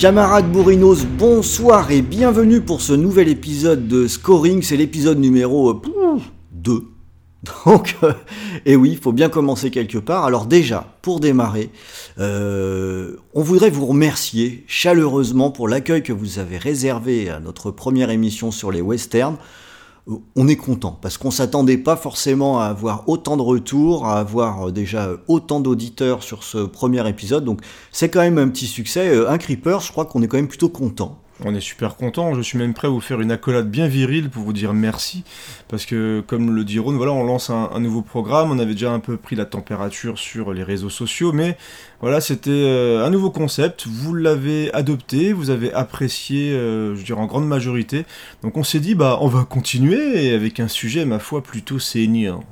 Camarades bourrinos, bonsoir et bienvenue pour ce nouvel épisode de Scoring, c'est l'épisode numéro 2. Donc, euh, et oui, il faut bien commencer quelque part. Alors déjà, pour démarrer, euh, on voudrait vous remercier chaleureusement pour l'accueil que vous avez réservé à notre première émission sur les westerns on est content parce qu'on s'attendait pas forcément à avoir autant de retours, à avoir euh, déjà autant d'auditeurs sur ce premier épisode. Donc c'est quand même un petit succès. Euh, un Creeper, je crois qu'on est quand même plutôt content. On est super content, je suis même prêt à vous faire une accolade bien virile pour vous dire merci, parce que comme le dit Ron, voilà, on lance un, nouveau programme, on avait déjà un peu pris la température sur les réseaux sociaux, mais voilà, c'était euh, un nouveau concept, vous l'avez adopté, vous avez apprécié, euh, je dirais en grande majorité, donc on s'est dit, bah on va continuer avec un sujet, ma foi, plutôt saignant.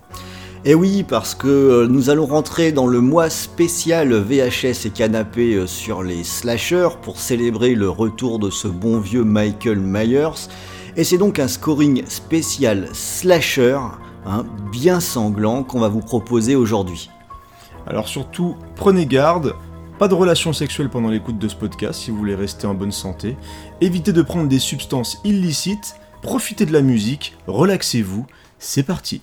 Et eh oui, parce que euh, nous allons rentrer dans le mois spécial VHS et canapé euh, sur les slashers pour célébrer le retour de ce bon vieux Michael Myers. Et c'est donc un scoring spécial slasher, hein, bien sanglant, qu'on va vous proposer aujourd'hui. Alors surtout, prenez garde, pas de relations sexuelles pendant l'écoute de ce podcast si vous voulez rester en bonne santé. Évitez de prendre des substances illicites, profitez de la musique, relaxez-vous, c'est parti.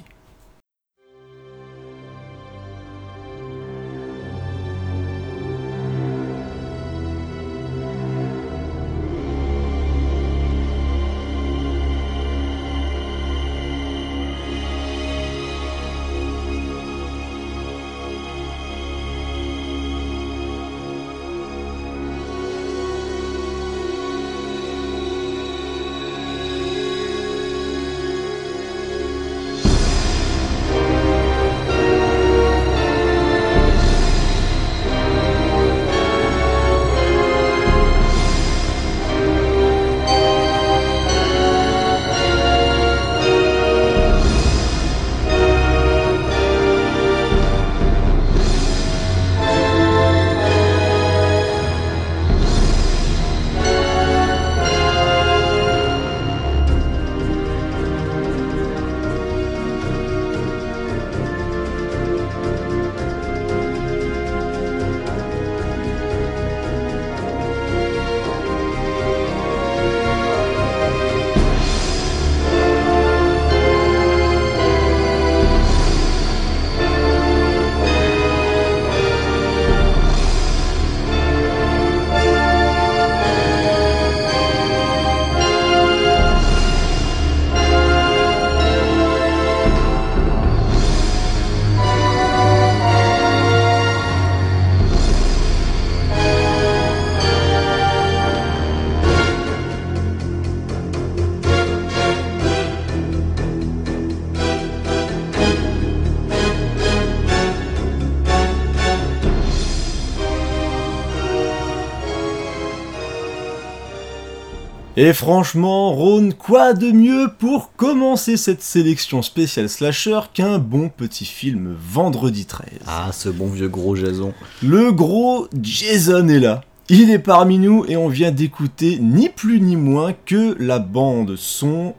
Et franchement, Ron, quoi de mieux pour commencer cette sélection spéciale slasher qu'un bon petit film Vendredi 13 Ah, ce bon vieux gros Jason. Le gros Jason est là. Il est parmi nous et on vient d'écouter ni plus ni moins que la bande son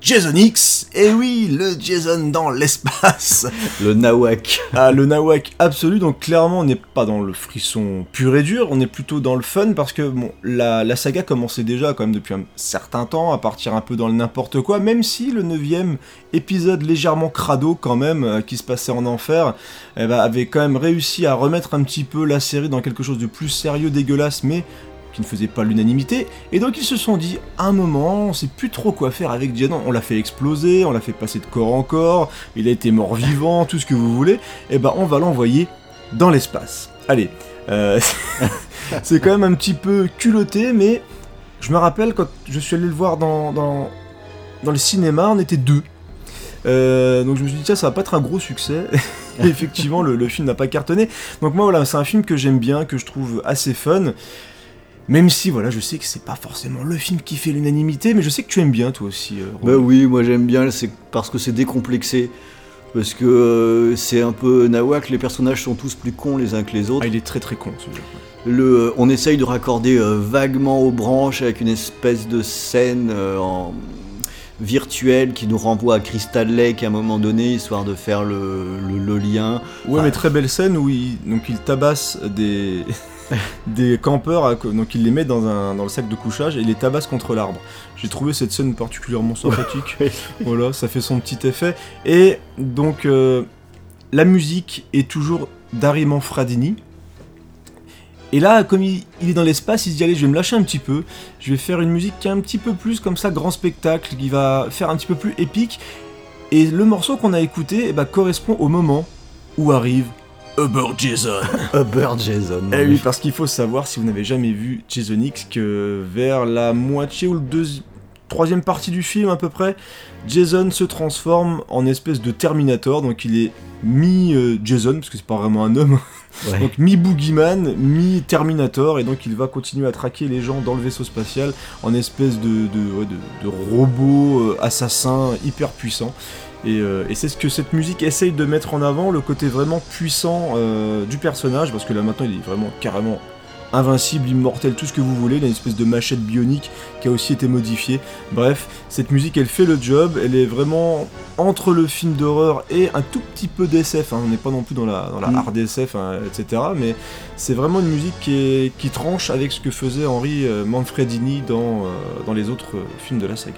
Jason X. Et eh oui, le Jason dans l'espace. Le Nawak. Ah, le Nawak absolu. Donc clairement, on n'est pas dans le frisson pur et dur. On est plutôt dans le fun parce que bon, la, saga commençait déjà quand même depuis un certain temps à partir un peu dans le n'importe quoi. Même si le neuvième épisode légèrement crado quand même euh, qui se passait en enfer eh ben, avait quand même réussi à remettre un petit peu la série dans quelque chose de plus sérieux, dégueulasse, mais qui ne faisait pas l'unanimité, et donc ils se sont dit, à un moment, on sait plus trop quoi faire avec Diana, on l'a fait exploser, on l'a fait passer de corps en corps, il a été mort vivant, tout ce que vous voulez, et eh ben on va l'envoyer dans l'espace. Allez, euh, c'est quand même un petit peu culotté, mais je me rappelle quand je suis allé le voir dans, dans, le cinéma, on était deux. Euh, donc je me suis dit, tiens, ça va pas être un gros succès. effectivement, le, film n'a pas cartonné. Donc moi, voilà, c'est un film que j'aime bien, que je trouve assez fun. Même si, voilà, je sais que c'est pas forcément le film qui fait l'unanimité, mais je sais que tu aimes bien toi aussi. euh, Bah oui, moi j'aime bien, c'est parce que c'est décomplexé. Parce que euh, c'est un peu nawak, les personnages sont tous plus cons les uns que les autres. Ah, il est très très con. Le, euh, on essaye de raccorder euh, vaguement aux branches avec une espèce de scène euh, en virtuelle qui nous renvoie à Crystal Lake à un moment donné, histoire de faire le, le- le lien. Ouais, mais très belle scène où il, donc il tabasse des, des campeurs, à co- donc il les met dans, un, dans le sac de couchage et il les tabasse contre l'arbre. J'ai trouvé cette scène particulièrement sympathique. Voilà, ça fait son petit effet. Et donc, euh, la musique est toujours d'Harry Manfradini. Et là, comme il, il est dans l'espace, il se dit allez, je vais me lâcher un petit peu. Je vais faire une musique qui est un petit peu plus comme ça, grand spectacle, qui va faire un petit peu plus épique. Et le morceau qu'on a écouté eh ben, correspond au moment où arrive Uber Jason. Uber Jason. Eh oui, parce qu'il faut savoir, si vous n'avez jamais vu Jason X, que vers la moitié ou le deuxi- troisième partie du film à peu près, Jason se transforme en espèce de Terminator, donc il est mi-Jason, parce que c'est pas vraiment un homme, Ouais. donc mi-Boogeyman, mi-Terminator, et donc il va continuer à traquer les gens dans le vaisseau spatial en espèce de, de, ouais, de- de robot euh, assassin hyper puissant. Et, euh, et c'est ce que cette musique essaye de mettre en avant, le côté vraiment puissant euh, du personnage, parce que là maintenant il est vraiment carrément invincible, immortel, tout ce que vous voulez, il a une espèce de machette bionique qui a aussi été modifiée. Bref, cette musique elle fait le job, elle est vraiment entre le film d'horreur et un tout petit peu d'SF, hein. on n'est pas non plus dans la, dans la Mm. hard SF, hein, etc. Mais c'est vraiment une musique qui, est- qui tranche avec ce que faisait Henry euh, Manfredini dans, euh, dans les autres films de la saga.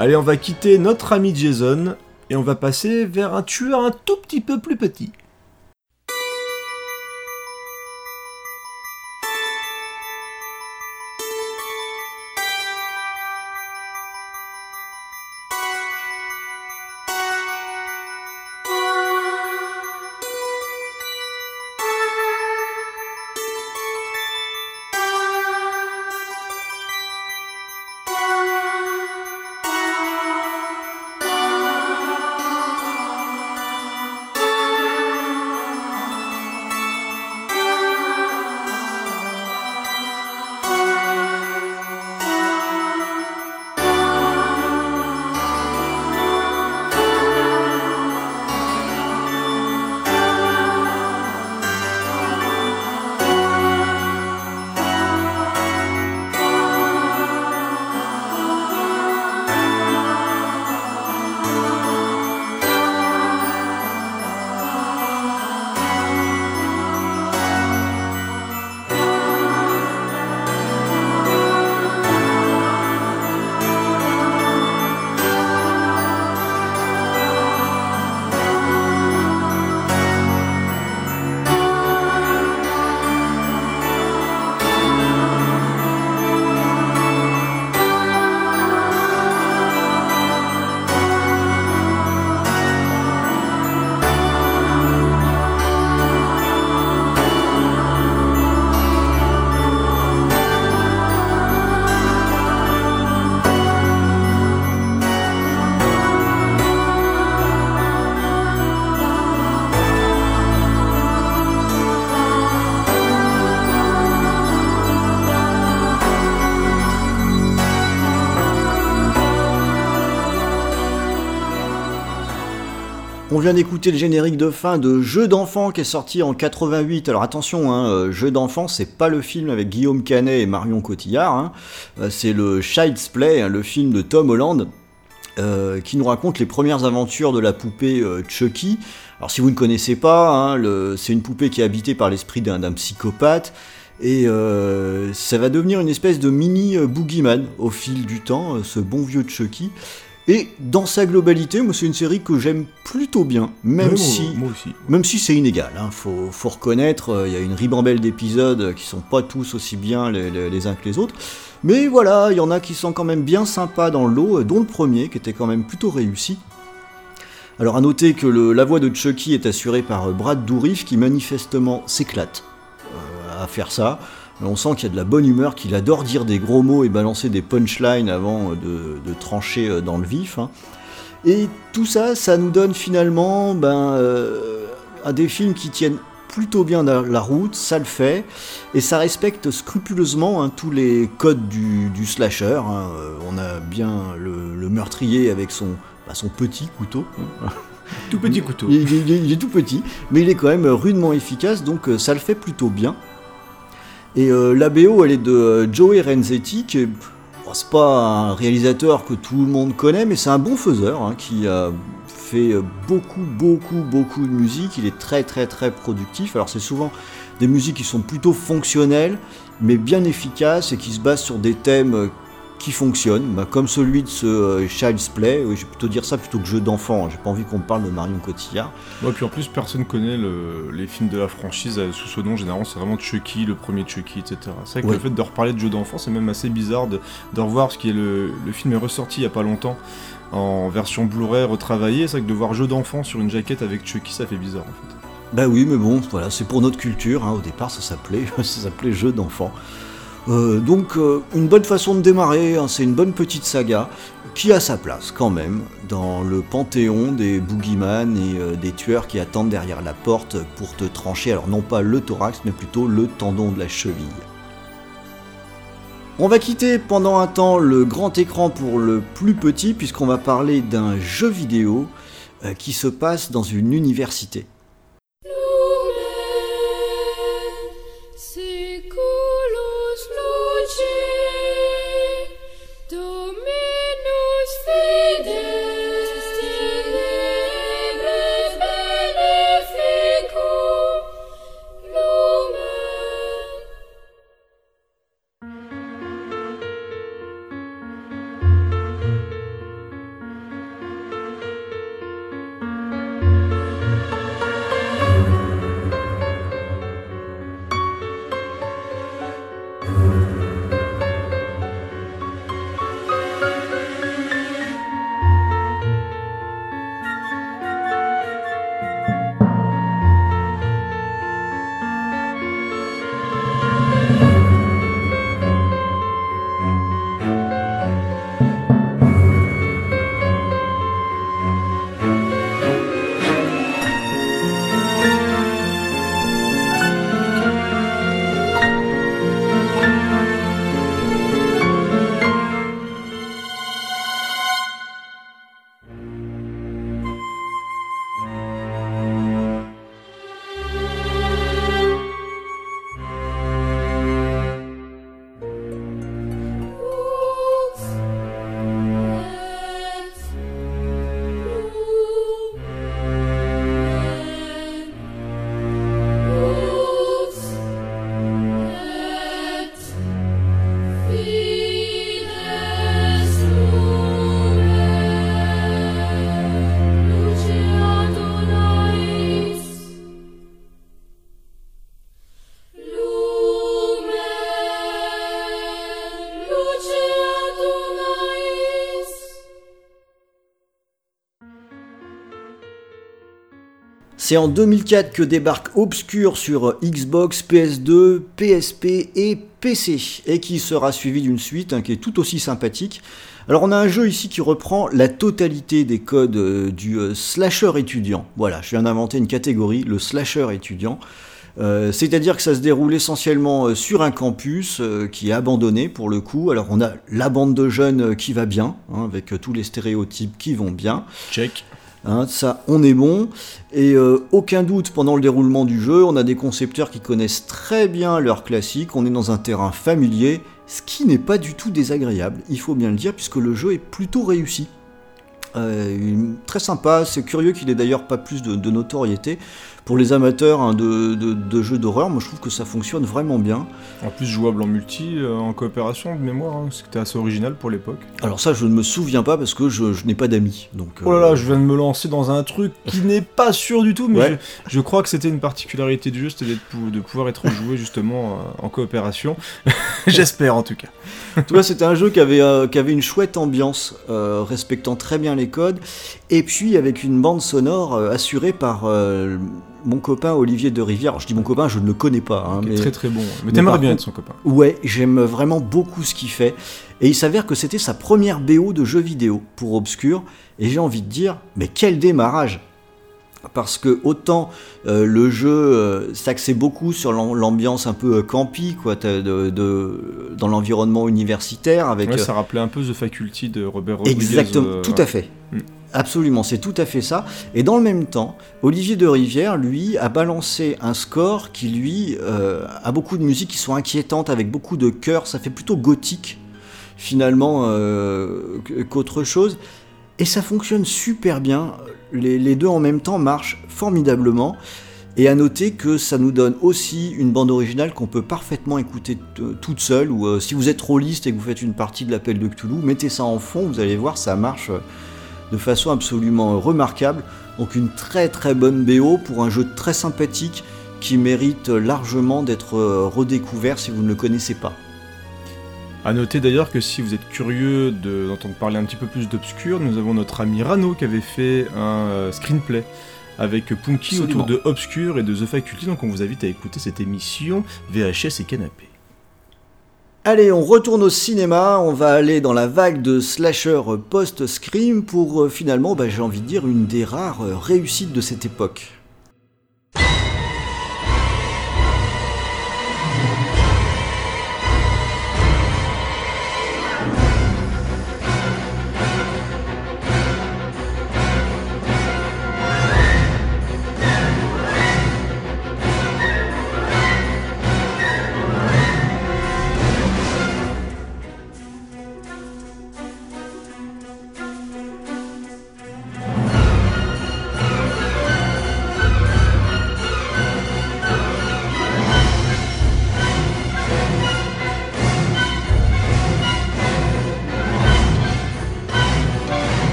Allez, on va quitter notre ami Jason et on va passer vers un tueur un tout petit peu plus petit. Le générique de fin de Jeu d'enfant qui est sorti en 88. Alors attention, hein, euh, Jeu d'enfant, c'est pas le film avec Guillaume Canet et Marion Cotillard. hein. Euh, C'est le Child's Play, hein, le film de Tom Holland. euh, qui nous raconte les premières aventures de la poupée Chucky. Alors si vous ne connaissez pas, c'est une poupée qui est habitée par l'esprit d'un psychopathe, et ça va devenir une espèce de mini boogeyman au fil du temps, ce bon vieux Chucky. Et dans sa globalité, moi c'est une série que j'aime plutôt bien, même si Moi aussi. même si c'est inégal, hein, faut, faut reconnaître, euh, il y a une ribambelle d'épisodes qui sont pas tous aussi bien les, les- les uns que les autres. Mais voilà, il y en a qui sont quand même bien sympas dans le lot, euh, dont le premier qui était quand même plutôt réussi. Alors à noter que le- la voix de Chucky est assurée par euh, Brad Dourif qui manifestement s'éclate euh, à faire ça. On sent qu'il y a de la bonne humeur, qu'il adore dire des gros mots et balancer des punchlines avant euh, de, de trancher euh, dans le vif. hein. Et tout ça, ça nous donne finalement ben, euh, à des films qui tiennent plutôt bien la la route, ça le fait, et ça respecte scrupuleusement hein, tous les codes du, du slasher. hein. On a bien le, le meurtrier avec son, bah, son petit couteau. Tout petit couteau. Il, il- il est- tout petit, mais il est quand même rudement efficace, donc ça le fait plutôt bien. Et euh, la BO, elle est de euh, Joey Renzetti, qui est, pas un réalisateur que tout le monde connaît, mais c'est un bon faiseur hein, qui a fait euh, beaucoup, beaucoup, beaucoup de musique. Il est très, très, très productif. Alors c'est souvent des musiques qui sont plutôt fonctionnelles, mais bien efficaces et qui se basent sur des thèmes qui fonctionnent, bah, comme celui de ce euh, Child's Play. Oui, je vais plutôt dire ça plutôt que jeu d'enfant. hein. J'ai pas envie qu'on me parle de Marion Cotillard. Ouais, puis en plus, personne connaît le- les films de la franchise euh, sous ce nom. Généralement, c'est vraiment Chucky, le premier Chucky, etc. C'est vrai que Ouais. le fait de reparler de jeux d'enfants, c'est même assez bizarre de, de revoir ce qui est le, le film est ressorti il y a pas longtemps en version Blu-ray retravaillée. C'est vrai que de voir jeu d'enfant sur une jaquette avec Chucky, ça fait bizarre en fait. Bah oui, mais bon, voilà, c'est pour notre culture. hein. Au départ, ça s'appelait, ça s'appelait jeu d'enfant. Euh, donc, euh, une bonne façon de démarrer. hein, c'est une bonne petite saga qui a sa place quand même dans le panthéon des boogeyman et euh, des tueurs qui attendent derrière la porte pour te trancher. Alors non pas le thorax, mais plutôt le tendon de la cheville. On va quitter pendant un temps le grand écran pour le plus petit puisqu'on va parler d'un jeu vidéo qui se passe dans une université. C'est en 2004 que débarque Obscure sur Xbox, PS2, PSP et PC, et qui sera suivi d'une suite hein, qui est tout aussi sympathique. Alors on a un jeu ici qui reprend la totalité des codes euh, du euh, slasher étudiant. Voilà, je viens d'inventer une catégorie, le slasher étudiant. Euh, C'est-à-dire que ça se déroule essentiellement euh, sur un campus euh, qui est abandonné pour le coup. Alors on a la bande de jeunes euh, qui va bien, hein, avec euh, tous les stéréotypes qui vont bien. Check. Hein, ça, on est bon. Et euh, aucun doute, pendant le déroulement du jeu, on a des concepteurs qui connaissent très bien leur classique. On est dans un terrain familier, ce qui n'est pas du tout désagréable, il faut bien le dire, puisque le jeu est plutôt réussi. Euh, très sympa, c'est curieux qu'il ait d'ailleurs pas plus de notoriété. Pour les amateurs hein, de, de- de jeux d'horreur, moi je trouve que ça fonctionne vraiment bien. En plus, jouable en multi, euh, en coopération de mémoire, hein, c'était assez original pour l'époque. Alors ça, je ne me souviens pas parce que je, je n'ai pas d'amis. Donc, Oh là euh, là, je viens de me lancer dans un truc qui n'est pas sûr du tout, mais Ouais. je, je crois que c'était une particularité du jeu, c'était de pouvoir être joué justement euh, en coopération. J'espère en tout cas. Tu vois, c'était un jeu qui avait, euh, qui avait une chouette ambiance, euh, respectant très bien les codes, et puis avec une bande sonore euh, assurée par euh, mon copain Olivier de Rivière. Alors, je dis mon copain, je ne le connais pas. hein, mais... Très très bon. Mais t'aimerais bien être son copain. Ouais, j'aime vraiment beaucoup ce qu'il fait. Et il s'avère que c'était sa première BO de jeu vidéo pour Obscure. Et j'ai envie de dire, mais quel démarrage parce que autant euh, le jeu euh, s'axait beaucoup sur l'am- l'ambiance un peu euh, campy quoi, de, de- dans l'environnement universitaire avec Ouais, ça rappelait un peu The Faculty de Robert Rodriguez. Exactement, tout à fait. Mm. Absolument, c'est tout à fait ça. Et dans le même temps, Olivier de Rivière, lui, a balancé un score qui, lui, euh, a beaucoup de musiques qui sont inquiétantes, avec beaucoup de chœurs. Ça fait plutôt gothique, finalement, euh, qu'autre chose. Et ça fonctionne super bien. Les, deux en même temps marchent formidablement. Et à noter que ça nous donne aussi une bande originale qu'on peut parfaitement écouter toute seule, ou euh, si vous êtes rôliste et que vous faites une partie de l'appel de Cthulhu, mettez ça en fond, vous allez voir, ça marche de façon absolument remarquable. Donc une très très bonne BO pour un jeu très sympathique qui mérite largement d'être euh, redécouvert si vous ne le connaissez pas. À noter d'ailleurs que si vous êtes curieux de- d'entendre parler un petit peu plus d'Obscure, nous avons notre ami Rano qui avait fait un euh, screenplay avec Punky Absolument. autour de Obscure et de The Faculty, donc on vous invite à écouter cette émission VHS et Canapé. Allez, on retourne au cinéma, on va aller dans la vague de slasher post-scream pour euh, finalement, bah, j'ai envie de dire, une des rares euh, réussites de cette époque.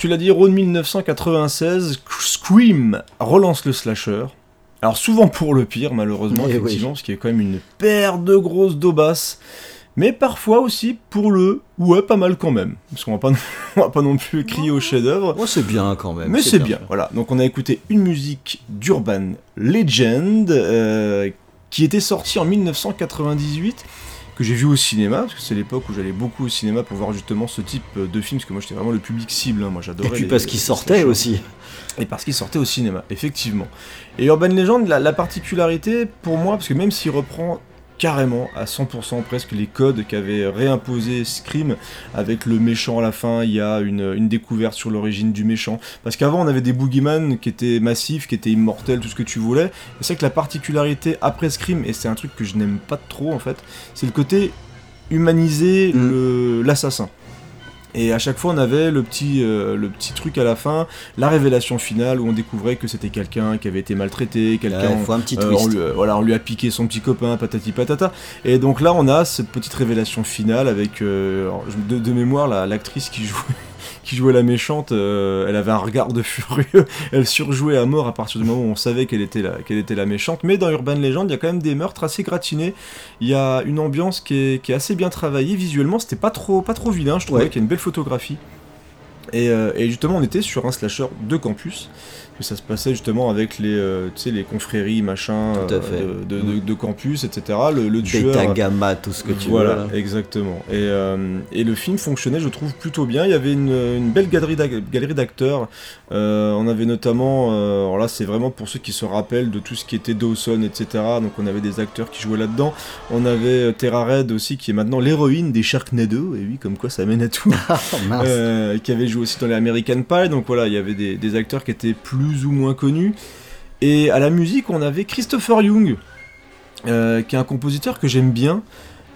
Tu l'as dit, Rhône 1996, Scream relance le slasher. Alors souvent pour le pire, malheureusement, Eh oui. effectivement, parce qu'il y a quand même une paire de grosses daubasses. Mais parfois aussi pour le ouais pas mal quand même. Parce qu'on va pas, on va pas non plus crier au chef-d'œuvre. Oh, c'est bien quand même. Mais c'est bien, voilà. Donc on a écouté une musique d'Urban Legend euh, qui était sortie en 1998 que j'ai vu au cinéma parce que c'est l'époque où j'allais beaucoup au cinéma pour voir justement ce type de film parce que moi j'étais vraiment le public cible. hein. Moi j'adorais. Et puis les- parce qu'il sortait aussi. Et parce qu'il sortait au cinéma, effectivement. Et Urban Legend, la, la particularité pour moi, parce que même s'il reprend carrément à 100% presque les codes qu'avait réimposé Scream avec le méchant à la fin, il y a une, une découverte sur l'origine du méchant. Parce qu'avant on avait des boogeyman qui étaient massifs, qui étaient immortels, tout ce que tu voulais. Et c'est que la particularité après Scream, et c'est un truc que je n'aime pas trop en fait, c'est le côté humaniser Mm. l'assassin. Et à chaque fois, on avait le petit, euh, le petit truc à la fin, la révélation finale où on découvrait que c'était quelqu'un qui avait été maltraité, quelqu'un. Un petit euh, on, lui, euh, voilà, on lui a piqué son petit copain, patati patata. Et donc là, on a cette petite révélation finale avec, euh, de, de mémoire, la- l'actrice qui jouait, qui jouait la méchante, euh, elle avait un regard de furieux, elle surjouait à mort à partir du moment où on savait qu'elle était, la, qu'elle était la méchante. Mais dans Urban Legend, il y a quand même des meurtres assez gratinés. Il y a une ambiance qui est, qui est assez bien travaillée visuellement. C'était pas trop, pas trop vilain, je trouvais Ouais. qu'il y a une belle photographie. Et, euh, et justement, on était sur un slasher de campus. Que ça se passait justement avec les, euh, les confréries, machin, euh, fait. de, de- de- de campus, etc. Le, le tueur. Beta, gamma, tout ce que tu voilà, veux. là. exactement. Et, euh, et le film fonctionnait, je trouve, plutôt bien. Il y avait une, une belle galerie d'ac- galerie d'acteurs. Euh, on avait notamment, alors là, c'est vraiment pour ceux qui se rappellent de tout ce qui était Dawson, etc. Donc on avait des acteurs qui jouaient là-dedans. On avait Tara Red aussi, qui est maintenant l'héroïne des Sharknado. Et oui, comme quoi ça mène à tout. Euh, qui avait joué aussi dans les American Pie. Donc voilà, il y avait des, des acteurs qui étaient plus ou moins connus. Et à la musique, on avait Christopher Young, euh, qui est un compositeur que j'aime bien.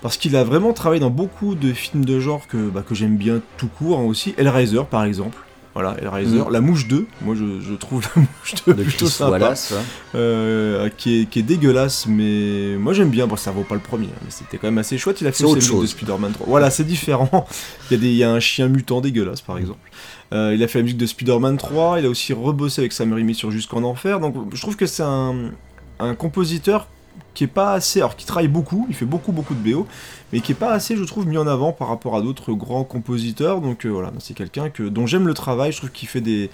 parce qu'il a vraiment travaillé dans beaucoup de films de genre que, bah, que j'aime bien tout court hein, aussi. Hellraiser par exemple. Voilà, Hellraiser. Mm. La Mouche 2, moi je, je trouve La Mouche 2 De plutôt Chris sympa. Wallace. ouais. Euh, qui, est, qui est dégueulasse, mais moi j'aime bien. Bon, ça vaut pas le premier, hein, mais c'était quand même assez chouette. Il a fait aussi de. Spider-Man 3. Voilà, c'est différent. Il y, a des, il y a un chien mutant dégueulasse, par exemple. Euh, il a fait la musique de Spider-Man 3. Il a aussi rebossé avec Sam Raimi sur Jusqu'en Enfer. Donc je trouve que c'est un, compositeur qui est pas assez. Alors, qui travaille beaucoup, il fait beaucoup, beaucoup de BO, mais qui est pas assez, je trouve, mis en avant par rapport à d'autres grands compositeurs. Donc euh, voilà, c'est quelqu'un que, dont j'aime le travail. Je trouve qu'il fait des.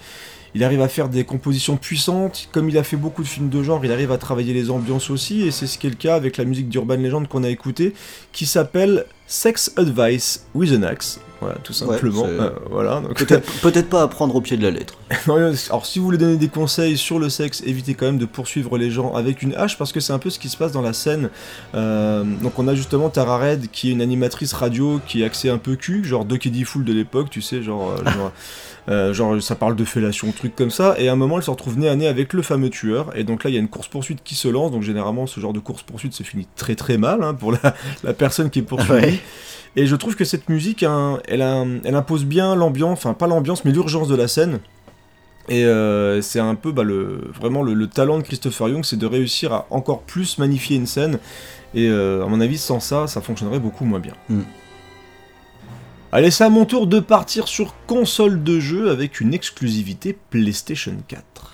Il arrive à faire des compositions puissantes, comme il a fait beaucoup de films de genre, il arrive à travailler les ambiances aussi, et c'est ce qui est le cas avec la musique d'Urban Legend qu'on a écoutée, qui s'appelle Sex Advice with an Axe. Voilà, tout simplement. Euh, voilà, donc- Peut-être pas à prendre au pied de la lettre. non, Alors, si vous voulez donner des conseils sur le sexe, évitez quand même de poursuivre les gens avec une hache parce que c'est un peu ce qui se passe dans la scène. Euh, donc, on a justement Tara Red qui est une animatrice radio qui est axée un peu cul, genre Ducky Fool de l'époque, tu sais, genre, euh, genre, euh, genre, ça parle de fellation, truc comme ça. Et à un moment, elle se retrouve nez à nez avec le fameux tueur. Et donc là, il y a une course-poursuite qui se lance. Donc, généralement, ce genre de course-poursuite se finit très très mal hein, pour la, la personne qui est poursuivie. Ouais. Et je trouve que cette musique, hein, elle, a- elle impose bien l'ambiance, enfin pas l'ambiance, mais l'urgence de la scène. Et euh, c'est un peu bah, le, vraiment le, le talent de Christopher Young, c'est de réussir à encore plus magnifier une scène. Et euh, à mon avis, sans ça, ça fonctionnerait beaucoup moins bien. Mm. Allez, c'est à mon tour de partir sur console de jeu avec une exclusivité PlayStation 4.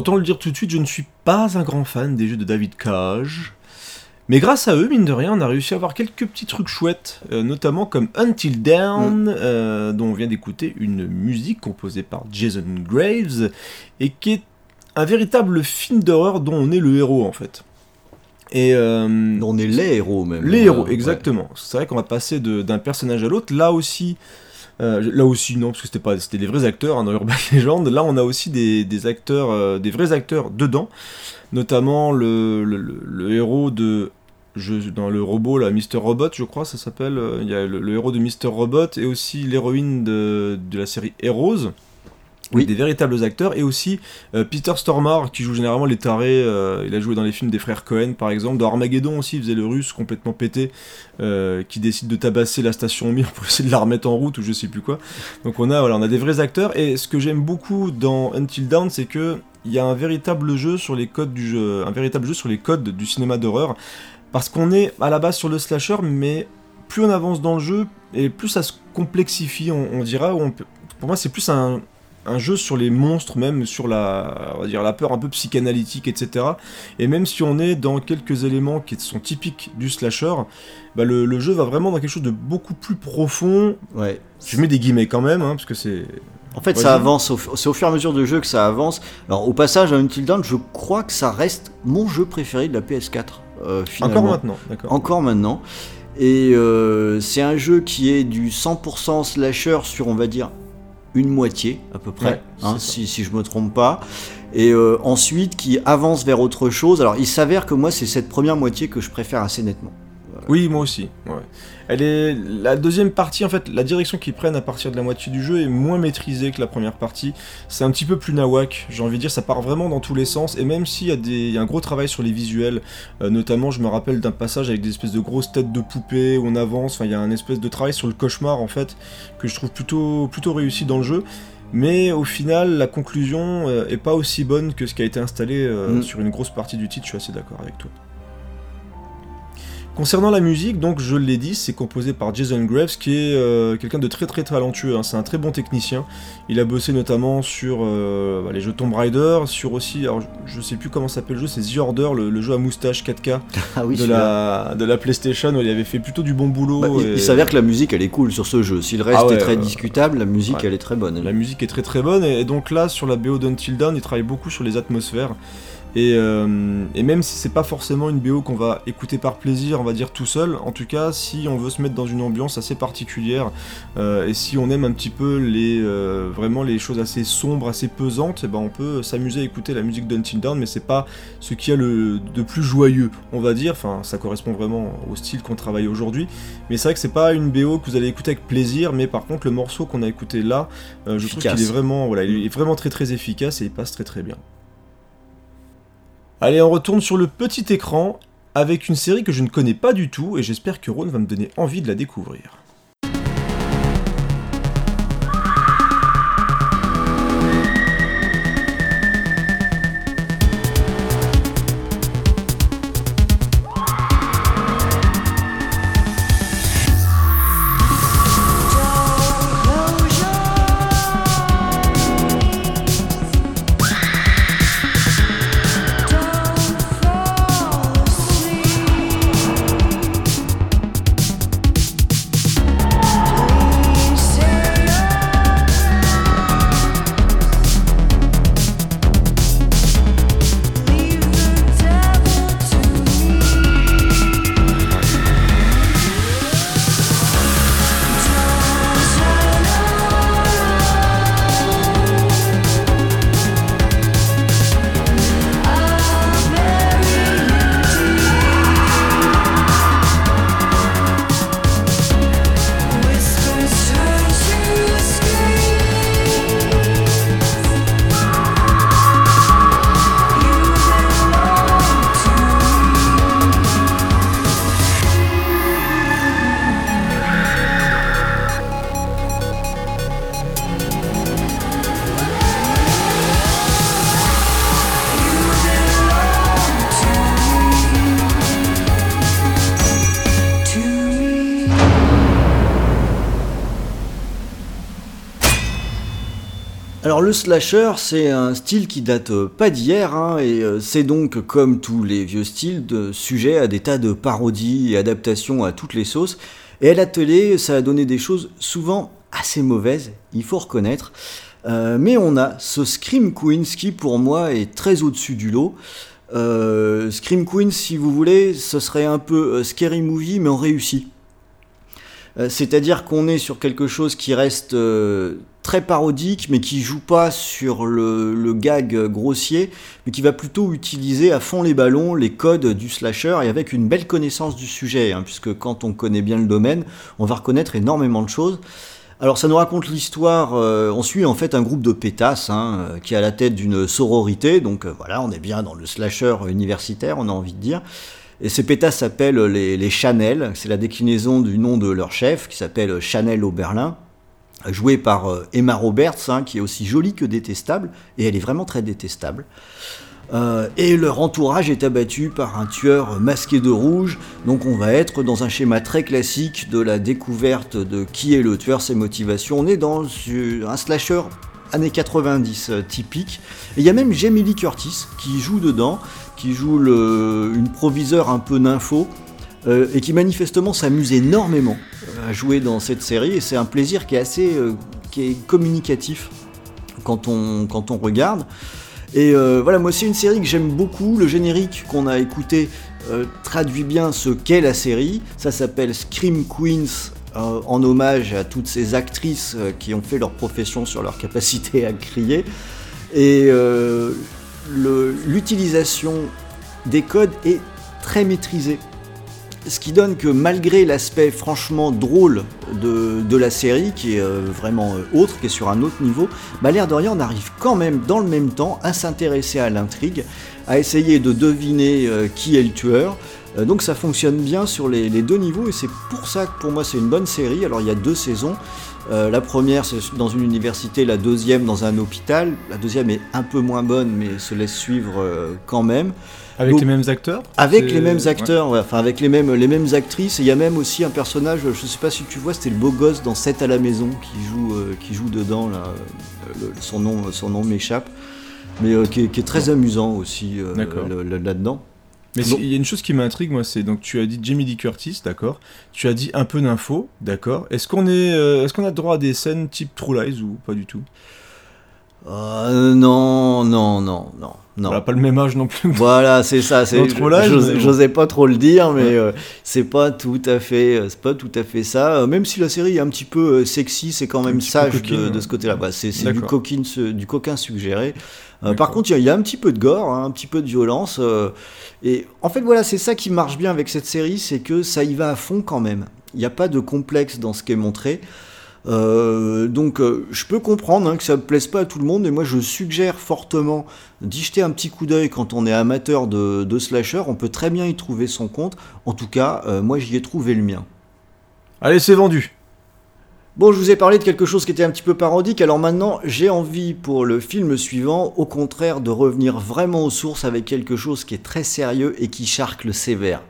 Autant le dire tout de suite, je ne suis pas un grand fan des jeux de David Cage. Mais grâce à eux, mine de rien, on a réussi à avoir quelques petits trucs chouettes, euh, notamment comme Until Dawn, euh, dont on vient d'écouter une musique composée par Jason Graves, et qui est un véritable film d'horreur dont on est le héros en fait. Et euh, On est les héros même. les héros, ouais. exactement. C'est vrai qu'on va passer d'un personnage à l'autre. Là aussi, euh, là aussi non, parce que c'était pas, c'était des vrais acteurs hein, dans Urban Legend. Là, on a aussi des, acteurs, euh, des vrais acteurs dedans, notamment le, héros de dans le robot là, Mr Robot, je crois, ça s'appelle. euh, Il y a le, le héros de Mr Robot et aussi l'héroïne de, de la série Heroes. Oui. Des véritables acteurs et aussi euh, Peter Stormare qui joue généralement les tarés. euh, il a joué dans les films des frères Cohen par exemple. Dans Armageddon aussi, il faisait le russe complètement pété euh, qui décide de tabasser la station Mir pour essayer de la remettre en route ou je sais plus quoi. Donc on a, voilà, on a des vrais acteurs et ce que j'aime beaucoup dans Until Dawn, c'est que il y a un véritable jeu sur les codes du jeu, un véritable jeu sur les codes du cinéma d'horreur parce qu'on est à la base sur le slasher, mais plus on avance dans le jeu et plus ça se complexifie, on, on dira. on peut- pour moi, c'est plus un, un jeu sur les monstres, même sur la, on va dire, la peur un peu psychanalytique, etc. Et même si on est dans quelques éléments qui sont typiques du slasher, bah, le, le jeu va vraiment dans quelque chose de beaucoup plus profond. Ouais. Je mets des guillemets quand même, hein, parce que c'est... En fait, ça avance, c'est au fur et à mesure du jeu que ça avance. Alors, au passage, Until Dawn, je crois que ça reste mon jeu préféré de la PS4. euh, finalement. Encore maintenant, d'accord. Encore maintenant. Et euh, c'est un jeu qui est du 100% slasher sur, on va dire, une moitié à peu près, Ouais, hein, si, si je me trompe pas. Et euh, ensuite, qui avance vers autre chose. Alors, il s'avère que moi, c'est cette première moitié que je préfère assez nettement. Oui, moi aussi. ouais. Elle est la deuxième partie en fait, la direction qu'ils prennent à partir de la moitié du jeu est moins maîtrisée que la première partie. C'est un petit peu plus nawak. J'ai envie de dire, ça part vraiment dans tous les sens. Et même s'il y a des, il y a un gros travail sur les visuels, euh, notamment, je me rappelle d'un passage avec des espèces de grosses têtes de poupées où on avance. Enfin, il y a un espèce de travail sur le cauchemar en fait que je trouve plutôt plutôt réussi dans le jeu. Mais au final, la conclusion euh, est pas aussi bonne que ce qui a été installé euh, Mm. sur une grosse partie du titre. Je suis assez d'accord avec toi. Concernant la musique, donc je l'ai dit, c'est composé par Jason Graves, qui est euh, quelqu'un de très très talentueux. hein. C'est un très bon technicien. Il a bossé notamment sur euh, bah, les jeux Tomb Raider, sur aussi, alors je sais plus comment s'appelle le jeu, c'est The Order, le, le jeu à moustache 4K Ah oui, de, la, de la PlayStation, où il avait fait plutôt du bon boulot. Bah, il, et- il s'avère que la musique, elle est cool sur ce jeu. Si le reste Ah ouais, est très ouais, discutable, la musique, ouais. elle est très bonne. La musique est très très bonne et, et donc là sur la BO d'Until Dawn il travaille beaucoup sur les atmosphères et, euh, et même si c'est pas forcément une BO qu'on va écouter par plaisir on va dire tout seul en tout cas si on veut se mettre dans une ambiance assez particulière euh, et si on aime un petit peu les euh, vraiment les choses assez sombres assez pesantes et ben on peut s'amuser à écouter la musique d'Until Dawn mais c'est pas ce qu'il y a le, de plus joyeux on va dire. Enfin ça correspond vraiment au style qu'on travaille aujourd'hui. Mais c'est vrai que c'est pas une BO que vous allez écouter avec plaisir mais par contre le morceau qu'on a écouté là je trouve qu'il est vraiment, voilà, il est vraiment très très efficace et il passe très très bien. Allez, on retourne sur le petit écran avec une série que je ne connais pas du tout et j'espère que Ron va me donner envie de la découvrir. Alors le slasher, c'est un style qui date euh, pas d'hier, hein, et euh, c'est donc, comme tous les vieux styles, sujet à des tas de parodies et adaptations à toutes les sauces. Et à la télé, ça a donné des choses souvent assez mauvaises, il faut reconnaître. Euh, mais on a ce Scream Queens qui, pour moi, est très au-dessus du lot. Scream Queens, si vous voulez, ce serait un peu Scary Movie, mais en réussi. Euh, C'est-à-dire qu'on est sur quelque chose qui reste euh, très parodique, mais qui joue pas sur le, gag grossier, mais qui va plutôt utiliser à fond les ballons, les codes du slasher, et avec une belle connaissance du sujet, hein, puisque quand on connaît bien le domaine, on va reconnaître énormément de choses. Alors ça nous raconte l'histoire, euh, on suit en fait un groupe de pétasses hein, euh, qui est à la tête d'une sororité, donc euh, voilà, on est bien dans le slasher universitaire, on a envie de dire. Et ces pétasses s'appellent les, Chanel, c'est la déclinaison du nom de leur chef qui s'appelle Chanel Oberlin, jouée par euh, Emma Roberts, hein, qui est aussi jolie que détestable, et elle est vraiment très détestable. Euh, et leur entourage est abattu par un tueur masqué de rouge, donc on va être dans un schéma très classique de la découverte de qui est le tueur, ses motivations. On est dans un slasher années 90 euh, typique. Et il y a même Jamie Lee Curtis qui joue dedans, qui joue le, une proviseur un peu nympho. euh, et qui manifestement s'amuse énormément à jouer dans cette série et c'est un plaisir qui est assez euh, qui est communicatif quand on, quand on regarde. Et euh, voilà, moi c'est une série que j'aime beaucoup. Le générique qu'on a écouté traduit bien ce qu'est la série. Ça s'appelle Scream Queens en hommage à toutes ces actrices qui ont fait leur profession sur leur capacité à crier. Et l'utilisation des codes est très maîtrisée. Ce qui donne que malgré l'aspect franchement drôle de, la série, qui est euh, vraiment euh, autre, qui est sur un autre niveau, bah, l'air de rien, on arrive quand même dans le même temps à s'intéresser à l'intrigue, à essayer de deviner euh, qui est le tueur. Donc ça fonctionne bien sur les deux niveaux et c'est pour ça que pour moi c'est une bonne série. Alors il y a deux saisons. Euh, la première c'est dans une université, la deuxième dans un hôpital. La deuxième est un peu moins bonne mais se laisse suivre euh, quand même. Avec Donc, les mêmes acteurs Avec les mêmes acteurs, ouais, enfin avec les mêmes, les mêmes actrices. Et il y a même aussi un personnage, je sais pas si tu vois, c'était le beau gosse dans 7 à la maison qui joue, euh, qui joue dedans. Là, le- son nom, son nom m'échappe, mais qui, est, qui est très amusant aussi là-dedans. Mais il y a une chose qui m'intrigue, moi, c'est donc tu as dit Jamie Lee Curtis, d'accord. Tu as dit un peu d'infos, d'accord. Est-ce qu'on est, euh, est-ce qu'on a droit à des scènes type True Lies ou pas du tout? Euh, non, non, non, non, non. On n'a pas le même âge non plus. Voilà, c'est ça. C'est, bon. j'osais pas trop le dire, mais Ouais. euh, c'est pas tout à fait, euh, c'est pas tout à fait ça. Même si la série est un petit peu sexy, c'est quand même sage coquine, de, ce côté-là. Bah, c'est du du coquin suggéré. Euh, par contre, il y a- il y, a un petit peu de gore, hein, un petit peu de violence. euh, et en fait, voilà, c'est ça qui marche bien avec cette série, c'est que ça y va à fond quand même. Il n'y a pas de complexe dans ce qui est montré. Euh, donc euh, je peux comprendre hein, que ça ne plaise pas à tout le monde, mais moi je suggère fortement d'y jeter un petit coup d'œil quand on est amateur de, de slasher. On peut très bien y trouver son compte. En tout cas, euh, moi j'y ai trouvé le mien. Allez, c'est vendu. Bon, je vous ai parlé de quelque chose qui était un petit peu parodique, alors maintenant j'ai envie pour le film suivant, au contraire, de revenir vraiment aux sources avec quelque chose qui est très sérieux et qui charcle sévère.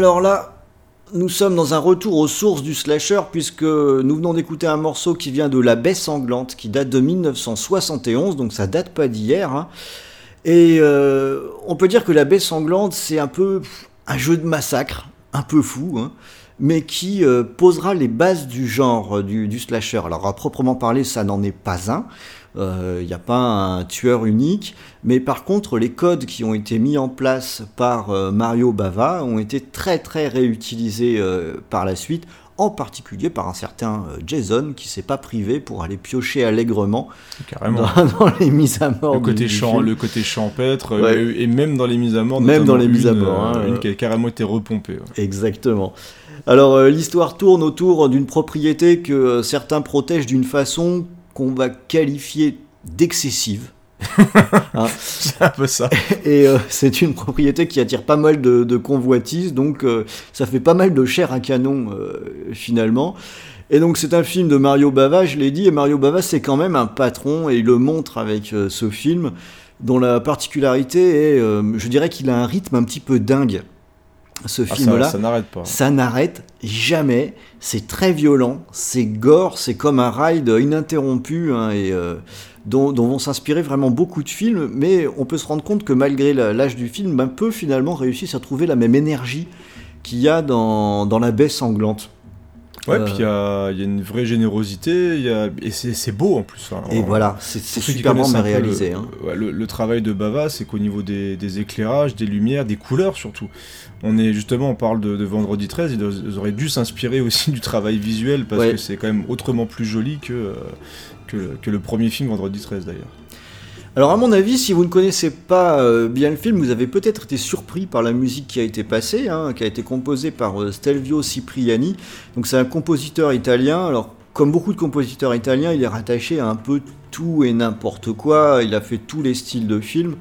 Alors là, nous sommes dans un retour aux sources du slasher puisque nous venons d'écouter un morceau qui vient de La Baie Sanglante qui date de 1971, donc ça date pas d'hier. hein. Et euh, on peut dire que La Baie Sanglante c'est un peu un jeu de massacre, un peu fou, hein, mais qui euh, posera les bases du genre euh, du, du slasher. Alors à proprement parler, ça n'en est pas un. Il n'y a pas un tueur unique, mais par contre, les codes qui ont été mis en place par euh, Mario Bava ont été très très réutilisés euh, par la suite, en particulier par un certain euh, Jason qui s'est pas privé pour aller piocher allègrement Carrément. dans, dans les mises à mort Le côté, du champ, film. le côté champêtre, Ouais. euh, et même dans les mises à mort. Même dans les mises à mort, hein, euh, une euh. qui a carrément été repompée. ouais. Exactement. Alors euh, l'histoire tourne autour d'une propriété que euh, certains protègent d'une façon qu'on va qualifier d'excessive. C'est un peu ça. Et euh, c'est une propriété qui attire pas mal de, de convoitises, donc euh, ça fait pas mal de chair à canon euh, finalement. Et donc c'est un film de Mario Bava, je l'ai dit, et Mario Bava c'est quand même un patron, et il le montre avec ce film, dont la particularité est, je dirais qu'il a un rythme un petit peu dingue, ce Ah, film-là. ça ça n'arrête pas. Ça n'arrête jamais. C'est très violent, c'est gore, c'est comme un ride ininterrompu hein, et euh, dont, dont vont s'inspirer vraiment beaucoup de films. Mais on peut se rendre compte que malgré l'âge du film, un peu finalement réussissent à trouver la même énergie qu'il y a dans, dans la baie sanglante. Ouais, Euh, puis il y a, il y a une vraie générosité, il y a... et c'est beau en plus. hein. Et En- voilà, c'est un peu réalisé. Le, hein. le- le travail de Bava, c'est qu'au niveau des, des éclairages, des lumières, des couleurs surtout, on est justement, on parle de, de Vendredi 13, ils, ils auraient dû s'inspirer aussi du travail visuel parce Ouais. que c'est quand même autrement plus joli que, euh, que, que le premier film Vendredi 13 d'ailleurs. Alors à mon avis, si vous ne connaissez pas euh, bien le film, vous avez peut-être été surpris par la musique qui a été passée, hein, qui a été composée par euh, Stelvio Cipriani. Donc c'est un compositeur italien. Alors comme beaucoup de compositeurs italiens, il est rattaché à un peu tout et n'importe quoi. Il a fait tous les styles de films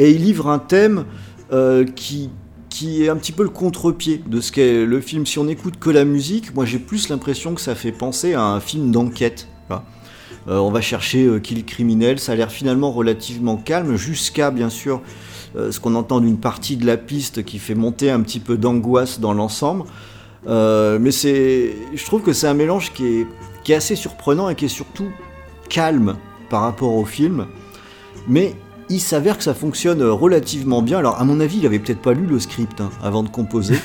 et il livre un thème euh, qui qui est un petit peu le contre-pied de ce qu'est le film. Si on n'écoute que la musique, moi j'ai plus l'impression que ça fait penser à un film d'enquête. Euh, on va chercher euh, qui le criminel, ça a l'air finalement relativement calme, jusqu'à bien sûr euh, ce qu'on entend d'une partie de la piste qui fait monter un petit peu d'angoisse dans l'ensemble. Euh, mais c'est, je trouve que c'est un mélange qui est, qui est assez surprenant et qui est surtout calme par rapport au film. Mais il s'avère que ça fonctionne euh, relativement bien. Alors à mon avis, il avait peut-être pas lu le script hein, avant de composer.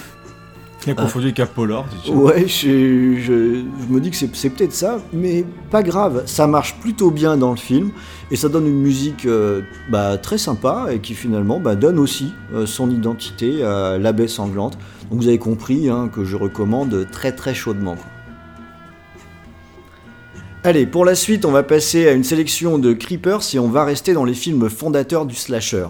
Il a confondu avec un polar. Ouais, je, je- je me dis que c'est peut-être ça, mais pas grave, ça marche plutôt bien dans le film, et ça donne une musique euh, bah, très sympa, et qui finalement bah, donne aussi euh, son identité à la baie sanglante. Donc vous avez compris hein, que je recommande très très chaudement. quoi. Allez, pour la suite, on va passer à une sélection de Creepers, et on va rester dans les films fondateurs du slasher.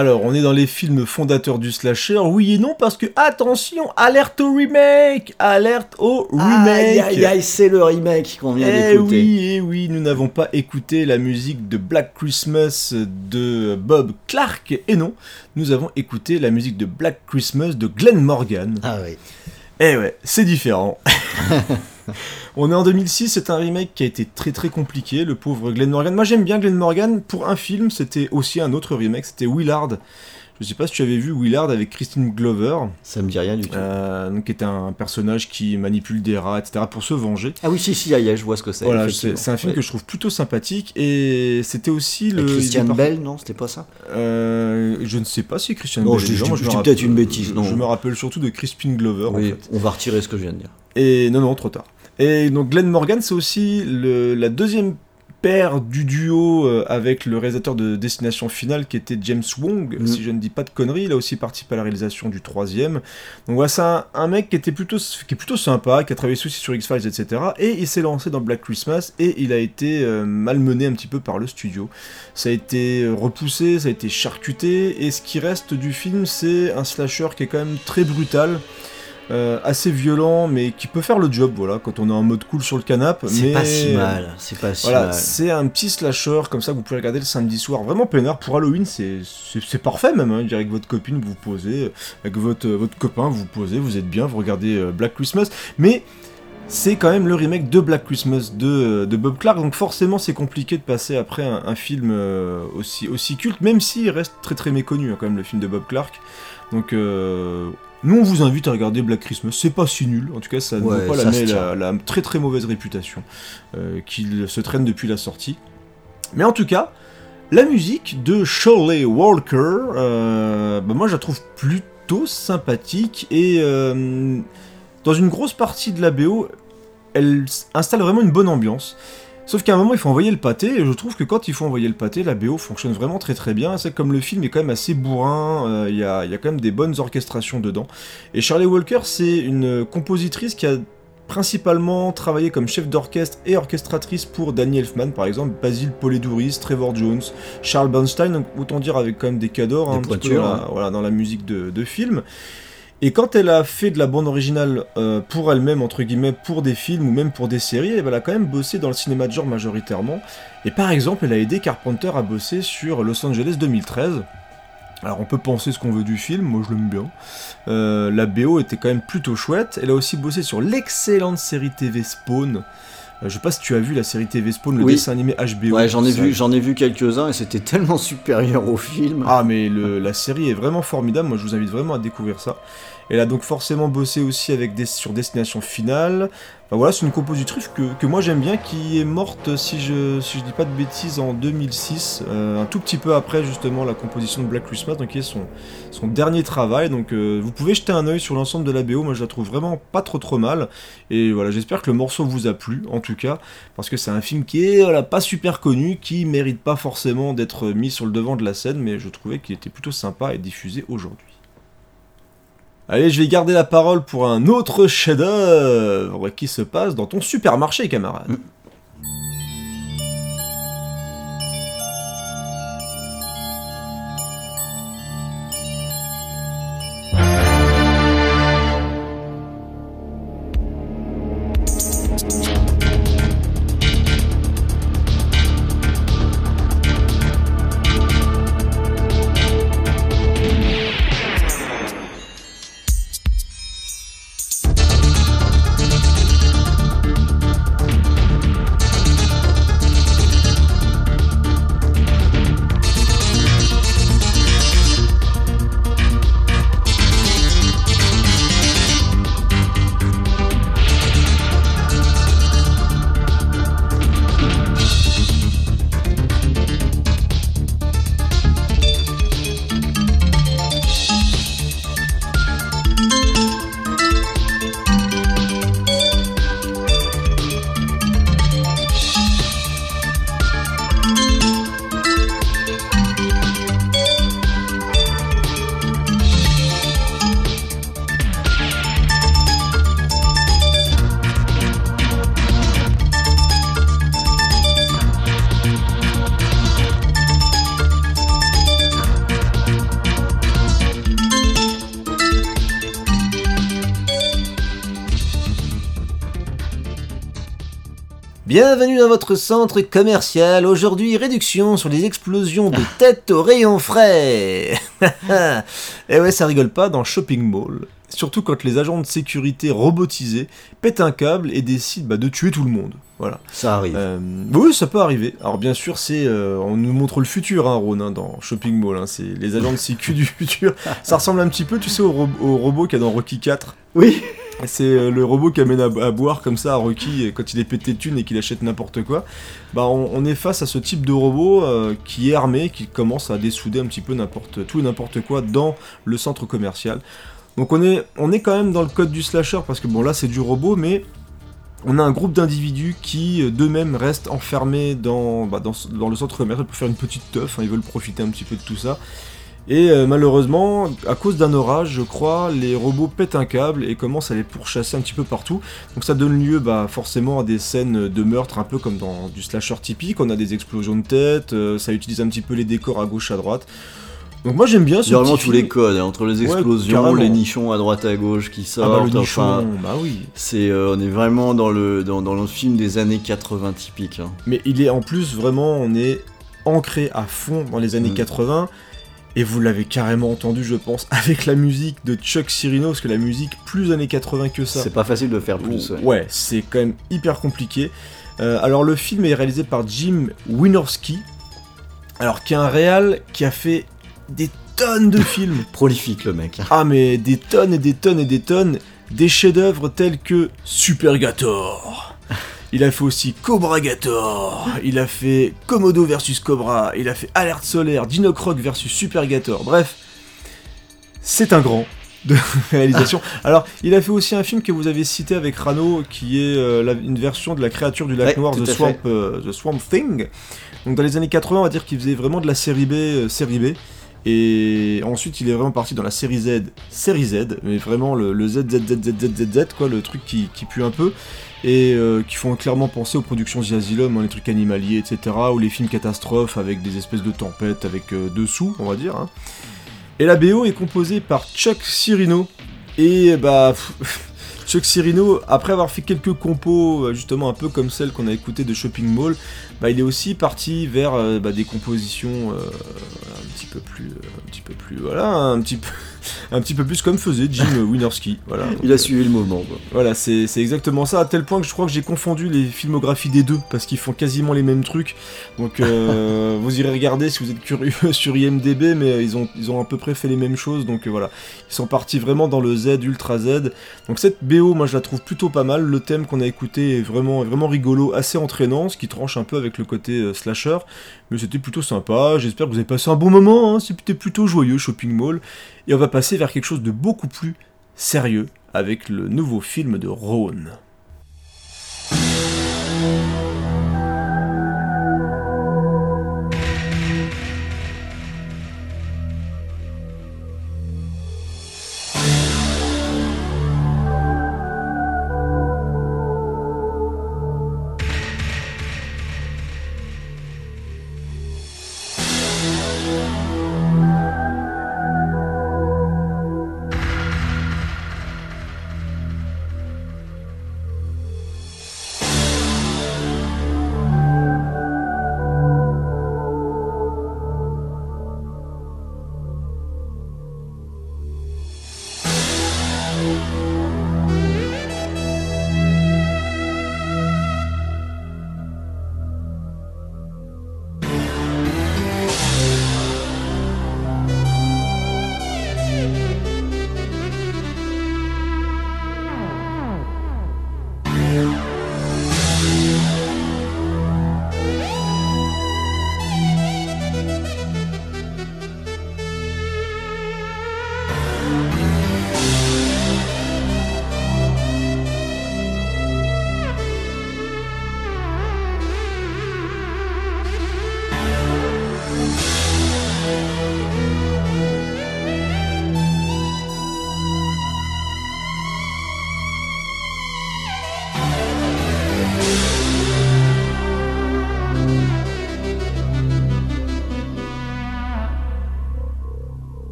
Alors, on est dans les films fondateurs du slasher, oui et non, parce que, attention, alerte au remake Alerte au remake Aïe aïe aïe, c'est le remake qu'on vient Eh d'écouter. oui, eh oui, nous n'avons pas écouté la musique de Black Christmas de Bob Clark, et non, nous avons écouté la musique de Black Christmas de Glenn Morgan. Ah oui. Eh ouais, c'est différent. On est en 2006, c'est un remake qui a été très très compliqué, le pauvre Glenn Morgan. Moi j'aime bien Glenn Morgan, pour un film, c'était aussi un autre remake, c'était Willard. Je sais pas si tu avais vu Willard avec Christine Glover, Ça me dit rien du tout. euh, donc, qui est un personnage qui manipule des rats, etc., pour se venger. Ah oui, si, si, aïe, je vois ce que c'est. Voilà, c'est un film Ouais. que je trouve plutôt sympathique et c'était aussi le. Et Christian par- Bell, non, c'était pas ça? Euh, je ne sais pas si Christian Non, Bell je je je dis rappelle- peut-être une bêtise, non. Je me rappelle surtout de Crispin Glover en Oui, fait. on va retirer ce que je viens de dire. Et non, non, trop tard. Et donc Glenn Morgan, c'est aussi le- la deuxième paire du duo euh, avec le réalisateur de Destination Finale qui était James Wong, Mhm. si je ne dis pas de conneries. Il a aussi participé à la réalisation du troisième. Donc voilà, c'est un, un mec qui était plutôt, qui est plutôt sympa, qui a travaillé aussi sur X-Files, etc. Et il s'est lancé dans Black Christmas et il a été euh, malmené un petit peu par le studio. Ça a été euh, repoussé, ça a été charcuté. Et ce qui reste du film, c'est un slasher qui est quand même très brutal. Euh, assez violent, mais qui peut faire le job, voilà, quand on est en mode cool sur le canapé. C'est pas si mal, c'est pas si Voilà, mal. c'est un petit slasher comme ça que vous pouvez regarder le samedi soir, vraiment peinard. Pour Halloween, c'est parfait même. Hein. Je dirais avec votre copine, vous posez, euh, avec votre, euh, votre copain, vous posez, vous êtes bien, vous regardez euh, Black Christmas. Mais c'est quand même le remake de Black Christmas de, euh, de Bob Clark, donc forcément c'est compliqué de passer après un, un film euh, aussi, aussi culte, même s'il reste très très méconnu hein, quand même le film de Bob Clark. Donc euh, nous on vous invite à regarder Black Christmas, c'est pas si nul, en tout cas ça ne Ouais, vaut pas la, très très mauvaise réputation euh, qu'il se traîne depuis la sortie. Mais en tout cas, la musique de Shirley Walker, euh, bah moi je la trouve plutôt sympathique et euh, dans une grosse partie de la BO, elle installe vraiment une bonne ambiance. Sauf qu'à un moment, il faut envoyer le pâté, et je trouve que quand il faut envoyer le pâté, la BO fonctionne vraiment très très bien. C'est comme le film est quand même assez bourrin, euh, il y, a, il y a quand même des bonnes orchestrations dedans. Et Shirley Walker, c'est une compositrice qui a principalement travaillé comme chef d'orchestre et orchestratrice pour Danny Elfman, par exemple, Basil Poledouris, Trevor Jones, Charles Bernstein, donc autant dire avec quand même des cadors hein, un petit peu pointures, dans la, hein. voilà, dans la musique de, de film. Et quand elle a fait de la bande originale euh, pour elle-même, entre guillemets, pour des films ou même pour des séries, elle a quand même bossé dans le cinéma de genre majoritairement. Et par exemple, elle a aidé Carpenter à bosser sur Los Angeles 2013. Alors on peut penser ce qu'on veut du film, moi je l'aime bien. Euh, la BO était quand même plutôt chouette. Elle a aussi bossé sur l'excellente série TV Spawn. Euh, je sais pas si tu as vu la série TV Spawn, le Oui. dessin animé HBO. Ouais, j'en ai vu, j'en ai vu quelques-uns et c'était tellement supérieur au film. Ah mais le- la série est vraiment formidable, moi je vous invite vraiment à découvrir ça. Elle a donc forcément bossé aussi sur Destination Finale. Voilà, c'est une compositrice que, moi j'aime bien, qui est morte, si je, si je dis pas de bêtises, en 2006, euh, un tout petit peu après justement la composition de Black Christmas, donc qui est son, dernier travail. Donc euh, vous pouvez jeter un œil sur l'ensemble de la BO, moi je la trouve vraiment pas trop trop mal. Et voilà, j'espère que le morceau vous a plu, en tout cas, parce que c'est un film qui est pas super connu, qui mérite pas forcément d'être mis sur le devant de la scène, mais je trouvais qu'il était plutôt sympa et diffusé aujourd'hui. Allez, je vais garder la parole pour un autre chef-d'œuvre qui se passe dans ton supermarché, camarade. Bienvenue dans votre centre commercial. Aujourd'hui, réduction sur les explosions de tête au rayon frais. Et ouais, ça rigole pas dans Shopping Mall. surtout quand les agents de sécurité robotisés pètent un câble et décident bah, de tuer tout le monde. Voilà. Ça arrive. Euh, oui, ça peut arriver. Alors bien sûr, c'est euh, on nous montre le futur, hein, Ron, hein, dans Shopping Mall. hein, c'est les agents de sécu du futur. Ça ressemble un petit peu, tu sais, au, ro- au robot qu'il y a dans Rocky 4. Oui. C'est euh, le robot qui amène à, boire comme ça à Rocky quand il est pété de thunes et qu'il achète n'importe quoi. Bah, on, est face à ce type de robot euh, qui est armé, qui commence à dessouder un petit peu n'importe tout et n'importe quoi dans le centre commercial. Donc on est, on est quand même dans le code du slasher parce que bon là c'est du robot, mais on a un groupe d'individus qui euh, d'eux-mêmes restent enfermés dans, bah, dans le centre commercial pour faire une petite teuf. hein, ils veulent profiter un petit peu de tout ça. Et euh, malheureusement, à cause d'un orage, je crois, les robots pètent un câble et commencent à les pourchasser un petit peu partout. Donc ça donne lieu bah, forcément à des scènes de meurtre un peu comme dans du slasher typique. On a des explosions de tête, euh, ça utilise un petit peu les décors à gauche à droite. Donc moi j'aime bien ce vraiment tous film. les codes, hein, entre les explosions, les nichons à droite à gauche qui Ah sortent. bah le nichon, enfin, bah oui. c'est, euh, on est vraiment dans le, dans, dans le film des années 80 typique. hein. Mais il est en plus vraiment, on est ancré à fond dans les années Mm. 80. Et vous l'avez carrément entendu, je pense, avec la musique de Chuck Cirino, parce que la musique plus années 80 que ça. C'est pas facile de faire plus. ouais. Ouais, c'est quand même hyper compliqué. Euh, alors le film est réalisé par Jim Wynorski, alors qui est un réal qui a fait des tonnes de films. Prolifique le mec. Ah mais des tonnes et des tonnes et des tonnes, des chefs-d'œuvre tels que Supergator. Il a fait aussi Cobra Gator, il a fait Komodo versus Cobra, il a fait Alerte solaire, Dino Croc versus Supergator. Bref, c'est un grand de réalisation. Alors, il a fait aussi un film que vous avez cité avec Rano, qui est euh, la- une version de la créature du lac Ouais, noir, The Swamp, euh, The Swamp Thing. Donc dans les années 80, on va dire qu'il faisait vraiment de la série B, euh, série B. Et ensuite, il est vraiment parti dans la série Z, série Z, mais vraiment le, le Z, Z, Z, Z, Z, Z, Z, quoi, le truc qui, qui pue un peu, et euh, qui font clairement penser aux productions The hein, les trucs animaliers, etc., ou les films catastrophes avec des espèces de tempêtes, avec euh, dessous, on va dire. hein. Et la BO est composée par Chuck Cirino, et bah. Chuck Cirino, après avoir fait quelques compos, euh, justement un peu comme celle qu'on a écoutée de Shopping Mall, bah, il est aussi parti vers euh, bah, des compositions euh, un petit peu plus, euh, un petit peu plus, voilà, un petit peu, un petit peu plus comme faisait Jim Wynorski. Voilà. Il a suivi le mouvement. quoi. voilà, c'est exactement ça, à tel point que je crois que j'ai confondu les filmographies des deux, parce qu'ils font quasiment les mêmes trucs. Donc euh, vous irez regarder si vous êtes curieux sur IMDB, mais ils ont, ils ont à peu près fait les mêmes choses, donc euh, voilà. Ils sont partis vraiment dans le Z, Ultra Z. Donc cette BO, moi je la trouve plutôt pas mal. Le thème qu'on a écouté est vraiment, est vraiment rigolo, assez entraînant, ce qui tranche un peu avec le côté euh, slasher. Mais c'était plutôt sympa, j'espère que vous avez passé un bon moment, hein. c'était plutôt joyeux, Shopping Mall. Et on va passer vers quelque chose de beaucoup plus sérieux avec le nouveau film de Rhône.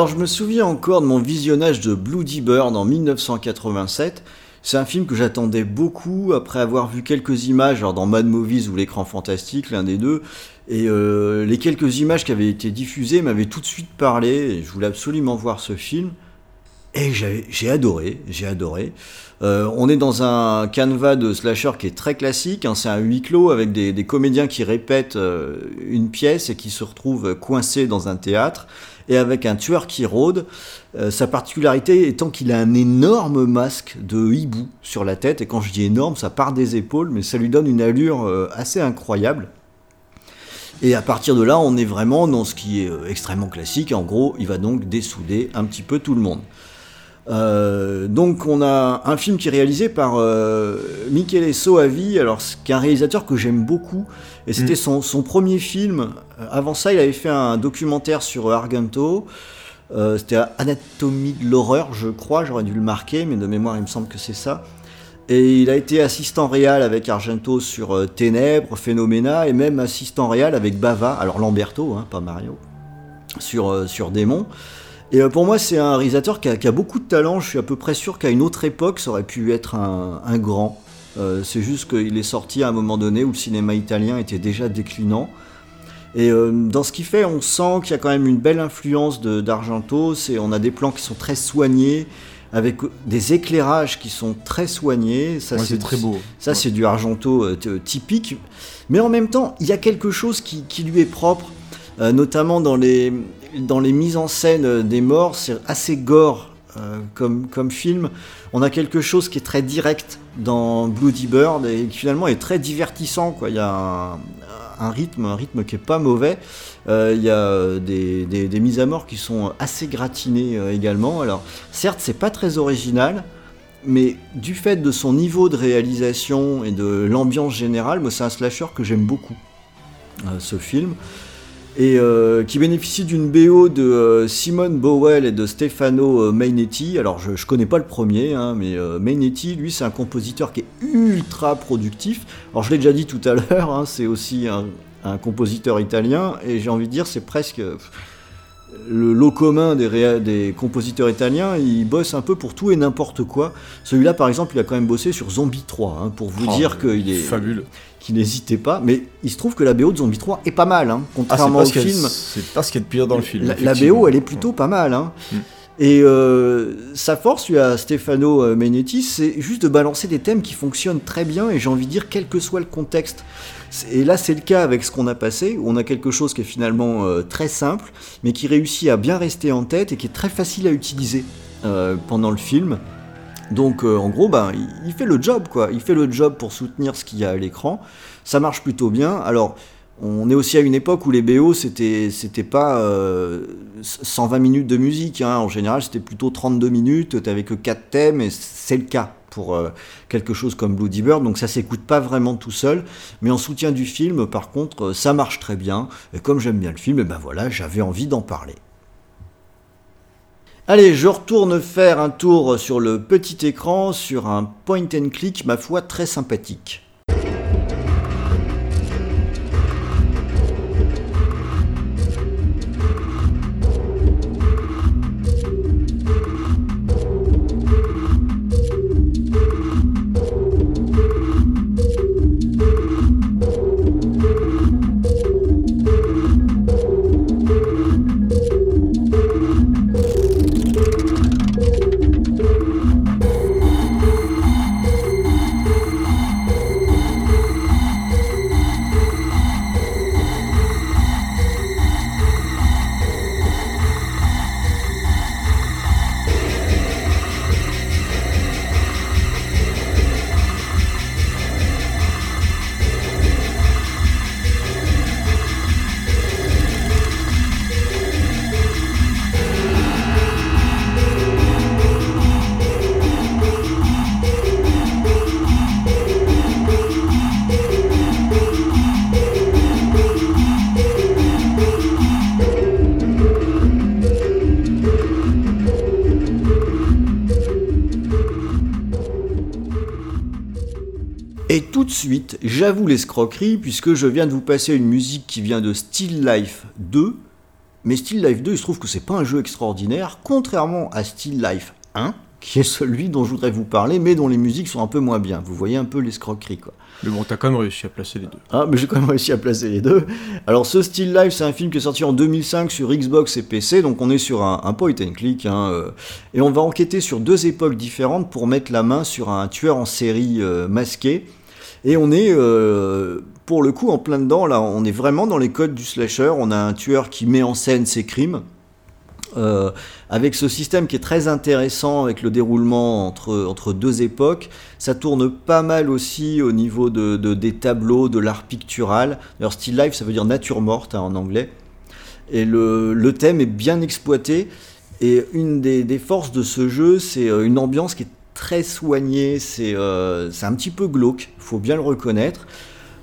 Alors je me souviens encore de mon visionnage de Bloody Bird en 1987. C'est un film que j'attendais beaucoup après avoir vu quelques images alors dans Mad Movies ou l'écran fantastique, l'un des deux. Et euh, les quelques images qui avaient été diffusées m'avaient tout de suite parlé. Je voulais absolument voir ce film. Et j'ai adoré, j'ai adoré. Euh, on est dans un canevas de slasher qui est très classique. hein, c'est un huis clos avec des, des comédiens qui répètent euh, une pièce et qui se retrouvent coincés dans un théâtre. Et avec un tueur qui rôde. Euh, sa particularité étant qu'il a un énorme masque de hibou sur la tête. Et quand je dis énorme, ça part des épaules, mais ça lui donne une allure euh, assez incroyable. Et à partir de là, on est vraiment dans ce qui est euh, extrêmement classique. En gros, il va donc dessouder un petit peu tout le monde. Euh, donc on a un film qui est réalisé par euh, Michele Soavi, alors c'est un réalisateur que j'aime beaucoup, et c'était Mm. son, son premier film. Euh, Avant ça, il avait fait un documentaire sur Argento. Euh, c'était Anatomie de l'horreur, je crois, j'aurais dû le marquer, mais de mémoire, il me semble que c'est ça. Et il a été assistant réal avec Argento sur Ténèbres, Phénoména, et même assistant réal avec Bava, alors Lamberto, hein, pas Mario, sur, sur Démon. Et euh, pour moi, c'est un réalisateur qui a, qui a beaucoup de talent. Je suis à peu près sûr qu'à une autre époque, ça aurait pu être un, un grand. Euh, c'est juste qu'il est sorti à un moment donné où le cinéma italien était déjà déclinant. Et euh, dans ce qu'il fait, on sent qu'il y a quand même une belle influence d'Argento. On a des plans qui sont très soignés, avec des éclairages qui sont très soignés. Ça, Ouais, c'est très beau. ça, c'est du Argento euh, typique. Mais en même temps, il y a quelque chose qui, qui lui est propre, euh, notamment dans les, dans les mises en scène euh, des morts. C'est assez gore euh, comme, comme film. On a quelque chose qui est très direct dans Bloody Bird et qui finalement est très divertissant. Quoi. Il y a un, rythme, un rythme qui est pas mauvais. Il y a des, des- des mises à mort qui sont assez gratinées également. Alors, certes, c'est pas très original, mais du fait de son niveau de réalisation et de l'ambiance générale, moi c'est un slasher que j'aime beaucoup, ce film, et euh, qui bénéficie d'une BO de euh, Simone Bowell et de Stefano euh, Mainetti. Alors je, je connais pas le premier, hein, mais euh, Mainetti, lui, c'est un compositeur qui est ultra productif. Alors je l'ai déjà dit tout à l'heure, hein, c'est aussi un, un compositeur italien, et j'ai envie de dire c'est presque le lot commun des, réa- des compositeurs italiens, il bosse un peu pour tout et n'importe quoi. Celui-là, par exemple, il a quand même bossé sur Zombie 3, hein, pour vous Oh, dire qu'il est Fabuleux. Qu'il n'hésitait pas. Mais il se trouve que la BO de Zombie 3 est pas mal, hein, Ah, contrairement au film. c'est pas ce qu'il y a de pire dans le film. La. BO, elle est plutôt pas mal. Hein. Mm. Et euh, sa force, lui, à Stefano euh, Menetti, c'est juste de balancer des thèmes qui fonctionnent très bien, et j'ai envie de dire, quel que soit le contexte. Et là, c'est le cas avec ce qu'on a passé, où on a quelque chose qui est finalement euh, très simple, mais qui réussit à bien rester en tête et qui est très facile à utiliser euh, pendant le film. Donc, euh, en gros, ben, il, fait le job, quoi. Il fait le job pour soutenir ce qu'il y a à l'écran. Ça marche plutôt bien. Alors, on est aussi à une époque où les BO, c'était c'était pas euh, 120 minutes de musique. hein. En général, c'était plutôt 32 minutes. T'avais que 4 thèmes, et c'est le cas pour euh, quelque chose comme Bloody Bird. Donc ça s'écoute pas vraiment tout seul. Mais en soutien du film, par contre, euh, ça marche très bien. Et comme j'aime bien le film, et ben voilà, j'avais envie d'en parler. Allez, je retourne faire un tour sur le petit écran, sur un point and click, ma foi, très sympathique. J'avoue l'escroquerie, puisque je viens de vous passer une musique qui vient de Still Life 2. Mais Still Life 2, il se trouve que c'est pas un jeu extraordinaire, contrairement à Still Life 1, qui est celui dont je voudrais vous parler, mais dont les musiques sont un peu moins bien. Vous voyez un peu l'escroquerie, quoi. Mais bon, t'as quand même réussi à placer les deux. Ah, mais j'ai quand même réussi à placer les deux. Alors, ce Still Life, c'est un film qui est sorti en 2005 sur Xbox et PC, donc on est sur un, un point and click, hein, euh, et on va enquêter sur deux époques différentes pour mettre la main sur un tueur en série euh, masqué. Et on est, euh, pour le coup, en plein dedans, là, on est vraiment dans les codes du slasher. On a un tueur qui met en scène ses crimes. Euh, avec ce système qui est très intéressant avec le déroulement entre, entre deux époques, ça tourne pas mal aussi au niveau de, de- des tableaux, de l'art pictural. D'ailleurs, still life, ça veut dire nature morte hein, en anglais. Et le, le thème est bien exploité. Et une des, des forces de ce jeu, c'est euh, une ambiance qui est très soignée. C'est euh, c'est un petit peu glauque, faut bien le reconnaître.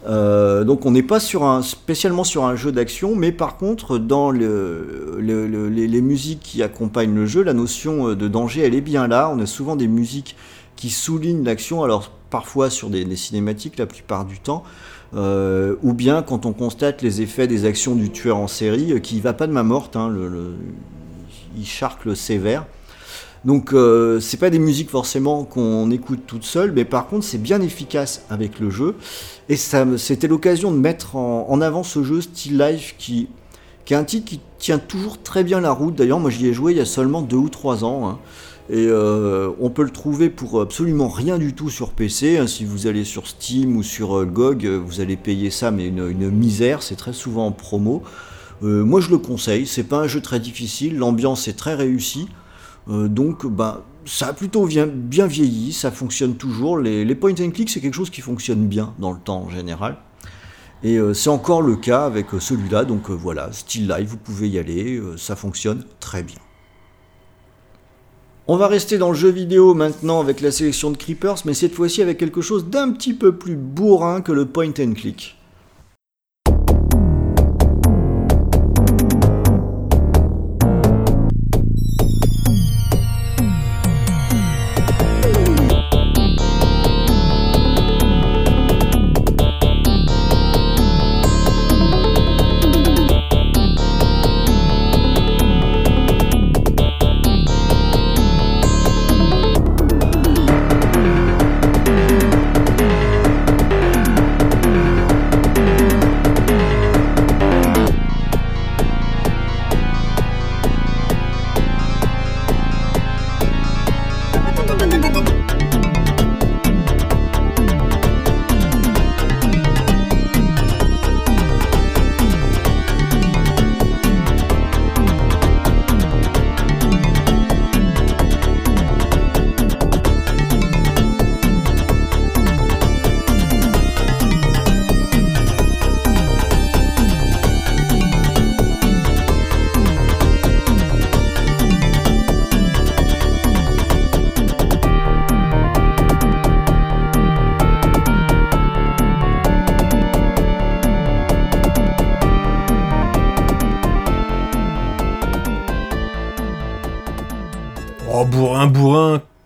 Euh, donc on n'est pas sur un, spécialement sur un jeu d'action, mais par contre dans le, le- le- les, musiques qui accompagnent le jeu, la notion euh, de danger elle est bien là. On a souvent des musiques qui soulignent l'action, alors parfois sur des, cinématiques la plupart du temps, ou bien quand on constate les effets des actions du tueur en série, qui va pas de main morte, hein, il charcle sévère. Donc euh, c'est pas des musiques forcément qu'on écoute toutes seules, mais par contre c'est bien efficace avec le jeu. Et c'était l'occasion de mettre en, avant ce jeu Still Life qui, est un titre qui tient toujours très bien la route. D'ailleurs moi j'y ai joué il y a seulement deux ou trois ans. hein. Et euh, on peut le trouver pour absolument rien du tout sur PC. hein. Si vous allez sur Steam ou sur GOG, euh, vous allez payer ça, mais une, une misère. C'est très souvent en promo. Euh, moi je le conseille. C'est pas un jeu très difficile. L'ambiance est très réussie. Euh, donc, bah, ça a plutôt bien, vieilli, ça fonctionne toujours. Les, point and click, c'est quelque chose qui fonctionne bien dans le temps en général. Et euh, c'est encore le cas avec euh, celui-là. Donc voilà, Still Life, vous pouvez y aller, ça fonctionne très bien. On va rester dans le jeu vidéo maintenant avec la sélection de Creepers, mais cette fois-ci avec quelque chose d'un petit peu plus bourrin que le point and click.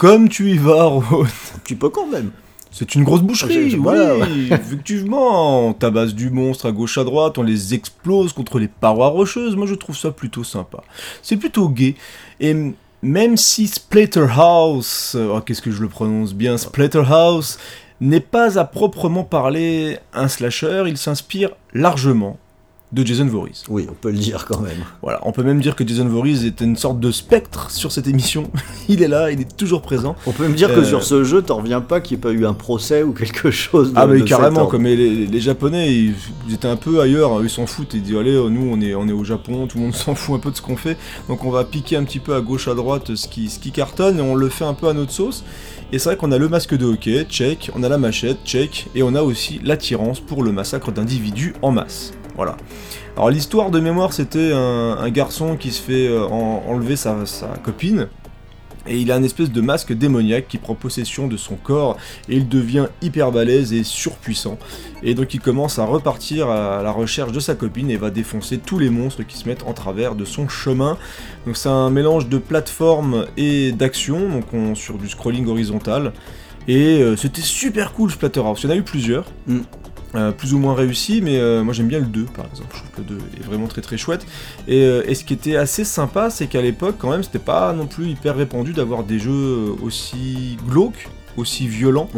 Comme tu y vas, Rose. Un petit peu quand même. C'est une grosse boucherie, oui, effectivement. On tabasse du monstre à gauche à droite, on les explose contre les parois rocheuses. Moi, je trouve ça plutôt sympa. C'est plutôt gai. Et même si Splatterhouse, euh, oh, qu'est-ce que je le prononce bien, Splatterhouse n'est pas à proprement parler un slasher, il s'inspire largement de Jason Voorhees. Oui, on peut le dire quand même. Voilà, on peut même dire que Jason Voorhees est une sorte de spectre sur cette émission. il est là, il est toujours présent. On peut me dire que Euh, sur ce jeu, t'en reviens pas qu'il n'y ait pas eu un procès ou quelque chose de Ah mais de carrément, comme les, les Japonais, ils, ils étaient un peu ailleurs, hein, ils s'en foutent, ils disent allez, euh, nous on est, on est au Japon, tout le monde s'en fout un peu de ce qu'on fait, donc on va piquer un petit peu à gauche à droite ce qui, ce qui cartonne et on le fait un peu à notre sauce. Et c'est vrai qu'on a le masque de hockey, check, on a la machette, check, et on a aussi l'attirance pour le massacre d'individus en masse. Voilà. Alors l'histoire de mémoire, c'était un, garçon qui se fait euh, en- enlever sa, copine. Et il a un espèce de masque démoniaque qui prend possession de son corps et il devient hyper balèze et surpuissant. Et donc il commence à repartir à la recherche de sa copine et va défoncer tous les monstres qui se mettent en travers de son chemin. Donc c'est un mélange de plateforme et d'action, donc on, sur du scrolling horizontal. Et euh, c'était super cool Splatterhouse, il y en a eu plusieurs. Mm. Euh, plus ou moins réussi, mais euh, moi j'aime bien le 2 par exemple. Je trouve que le 2 est vraiment très très chouette. Et, euh, et ce qui était assez sympa, c'est qu'à l'époque, quand même, c'était pas non plus hyper répandu d'avoir des jeux aussi glauques, aussi violents.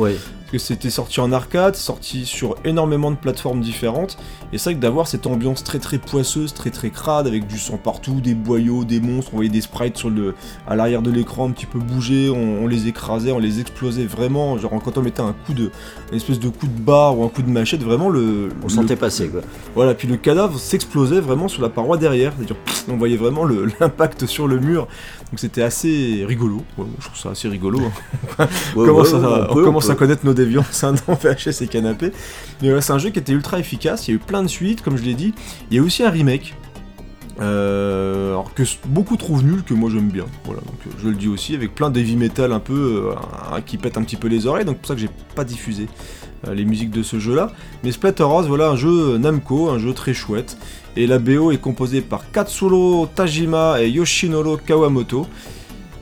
Que c'était sorti en arcade, sorti sur énormément de plateformes différentes. Et c'est vrai que d'avoir cette ambiance très très poisseuse, très très crade, avec du sang partout, des boyaux, des monstres, on voyait des sprites sur le, à l'arrière de l'écran un petit peu bouger, on, on les écrasait, on les explosait vraiment. Genre quand on mettait un coup de, une espèce de coup de barre ou un coup de machette, vraiment le. On le- sentait passer quoi. voilà, puis le cadavre s'explosait vraiment sur la paroi derrière, c'est-à-dire on voyait vraiment l'impact sur le mur, donc c'était assez rigolo. Ouais, je trouve ça assez rigolo. hein. on commence, ouais, à, on on peut, on commence à peut. connaître nos déviances c'est un jeu qui était ultra efficace, il y a eu plein de suites, comme je l'ai dit. Il y a aussi un remake. euh, que beaucoup trouvent nul, que moi j'aime bien. Voilà, donc euh, je le dis aussi, avec plein d'heavy metal un peu euh, qui pète un petit peu les oreilles, donc pour ça que j'ai pas diffusé les musiques de ce jeu-là. Mais Splatterhouse, voilà un jeu Namco, un jeu très chouette. Et la BO est composée par Katsuro Tajima et Yoshinoro Kawamoto.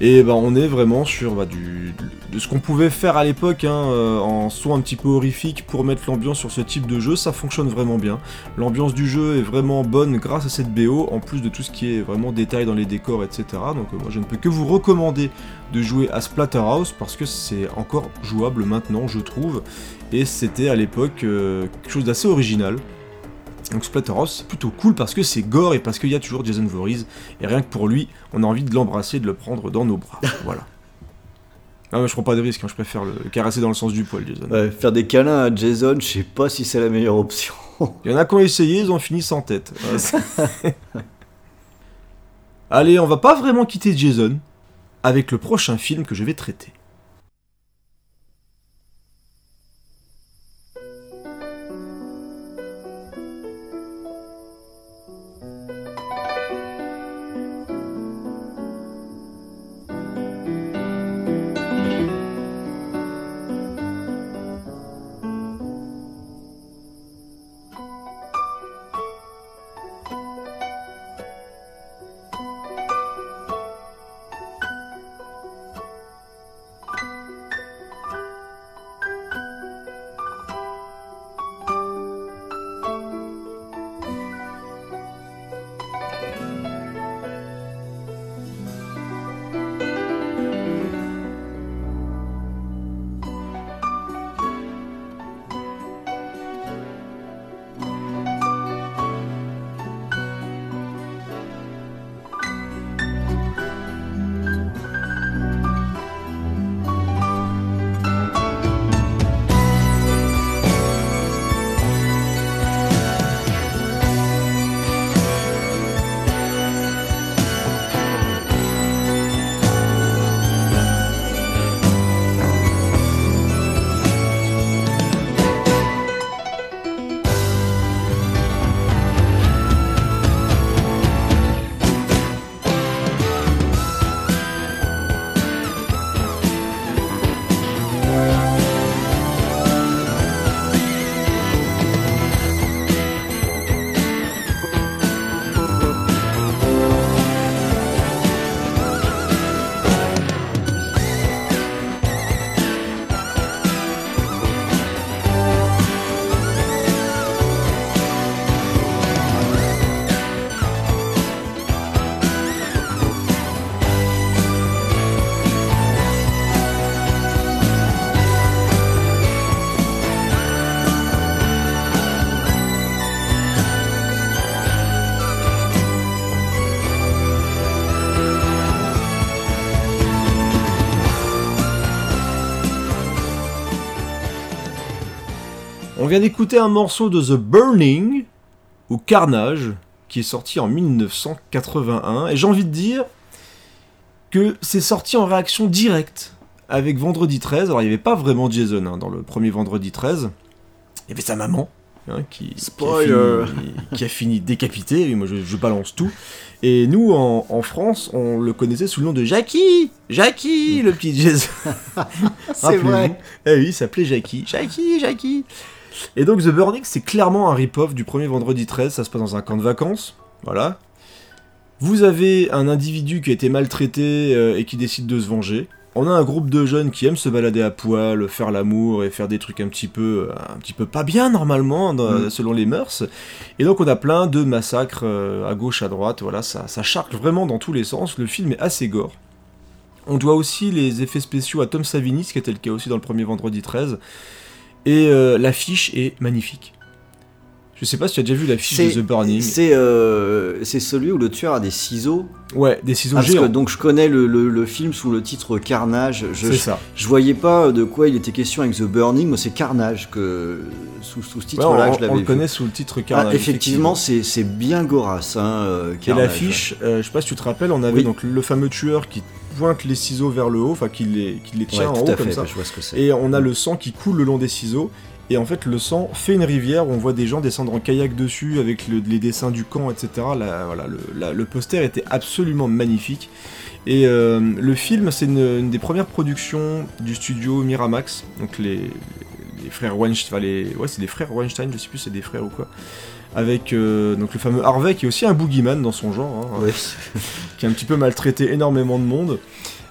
Et bah, on est vraiment sur bah, du, de ce qu'on pouvait faire à l'époque hein, euh, en son un petit peu horrifique pour mettre l'ambiance sur ce type de jeu. Ça fonctionne vraiment bien. L'ambiance du jeu est vraiment bonne grâce à cette BO, en plus de tout ce qui est vraiment détail dans les décors, etc. Donc euh, moi je ne peux que vous recommander de jouer à Splatterhouse parce que c'est encore jouable maintenant, je trouve. Et c'était à l'époque euh, quelque chose d'assez original. Donc Splatterhouse, c'est plutôt cool parce que c'est gore et parce qu'il y a toujours Jason Voorhees. Et rien que pour lui, on a envie de l'embrasser, de le prendre dans nos bras. voilà. Ah, mais je prends pas de risque, hein, je préfère le caresser dans le sens du poil, Jason. Ouais, faire des câlins à Jason, je sais pas si c'est la meilleure option. Il y en a qui ont essayé, ils ont fini sans tête. Ouais, Allez, on va pas vraiment quitter Jason avec le prochain film que je vais traiter. Vient d'écouter un morceau de The Burning, ou Carnage, qui est sorti en 1981. Et j'ai envie de dire que c'est sorti en réaction directe avec Vendredi 13. Alors il n'y avait pas vraiment Jason hein, dans le premier Vendredi 13. Il y avait sa maman. hein, qui, Spoiler. qui, a fini, qui a fini décapité, et moi je, je balance tout. Et nous en, en France, on le connaissait sous le nom de Jackie Jackie, le petit Jason C'est vrai. Eh oui, il s'appelait Jackie. Jackie, Jackie. Et donc The Burning, c'est clairement un rip-off du premier vendredi 13, ça se passe dans un camp de vacances. Voilà. Vous avez un individu qui a été maltraité euh, et qui décide de se venger. on a un groupe de jeunes qui aiment se balader à poil, faire l'amour et faire des trucs un petit peu, un petit peu pas bien normalement dans- Mm. selon les mœurs. Et donc on a plein de massacres euh, à gauche, à droite. Voilà, ça, ça charque vraiment dans tous les sens. Le film est assez gore. On doit aussi les effets spéciaux à Tom Savini, ce qui était le cas aussi dans le premier Vendredi 13. Et euh, l'affiche est magnifique. Je sais pas si tu as déjà vu l'affiche de The Burning. C'est euh, celui où le tueur a des ciseaux. Ouais, des ciseaux Ah, parce géants. que, donc je connais le, le- le film sous le titre Carnage. C'est ça. je voyais pas de quoi il était question avec The Burning, moi c'est Carnage que sous, sous ce Ouais, titre-là on, je l'avais on le vu. connaît sous le titre Ah, Carnage. effectivement, c'est bien gorasse. Hein, euh, Et Carnage. l'affiche, euh, je sais pas si tu te rappelles, on avait Oui. donc le fameux tueur qui pointe les ciseaux vers le haut, enfin qui les, qui les Ouais, tient en haut comme fait, ça. je vois ce que c'est. Et on a le sang qui coule le long des ciseaux. Et en fait, le sang fait une rivière où on voit des gens descendre en kayak dessus avec le- les dessins du camp, etc. La- voilà, le, la- le poster était absolument magnifique. Et euh, le film, c'est une, une des premières productions du studio Miramax, donc les, les frères Weinstein, enfin les, ouais, c'est des frères Weinstein, je sais plus si c'est des frères ou quoi, avec euh, donc le fameux Harvey qui est aussi un boogeyman dans son genre, hein, Ouais. qui a un petit peu maltraité énormément de monde.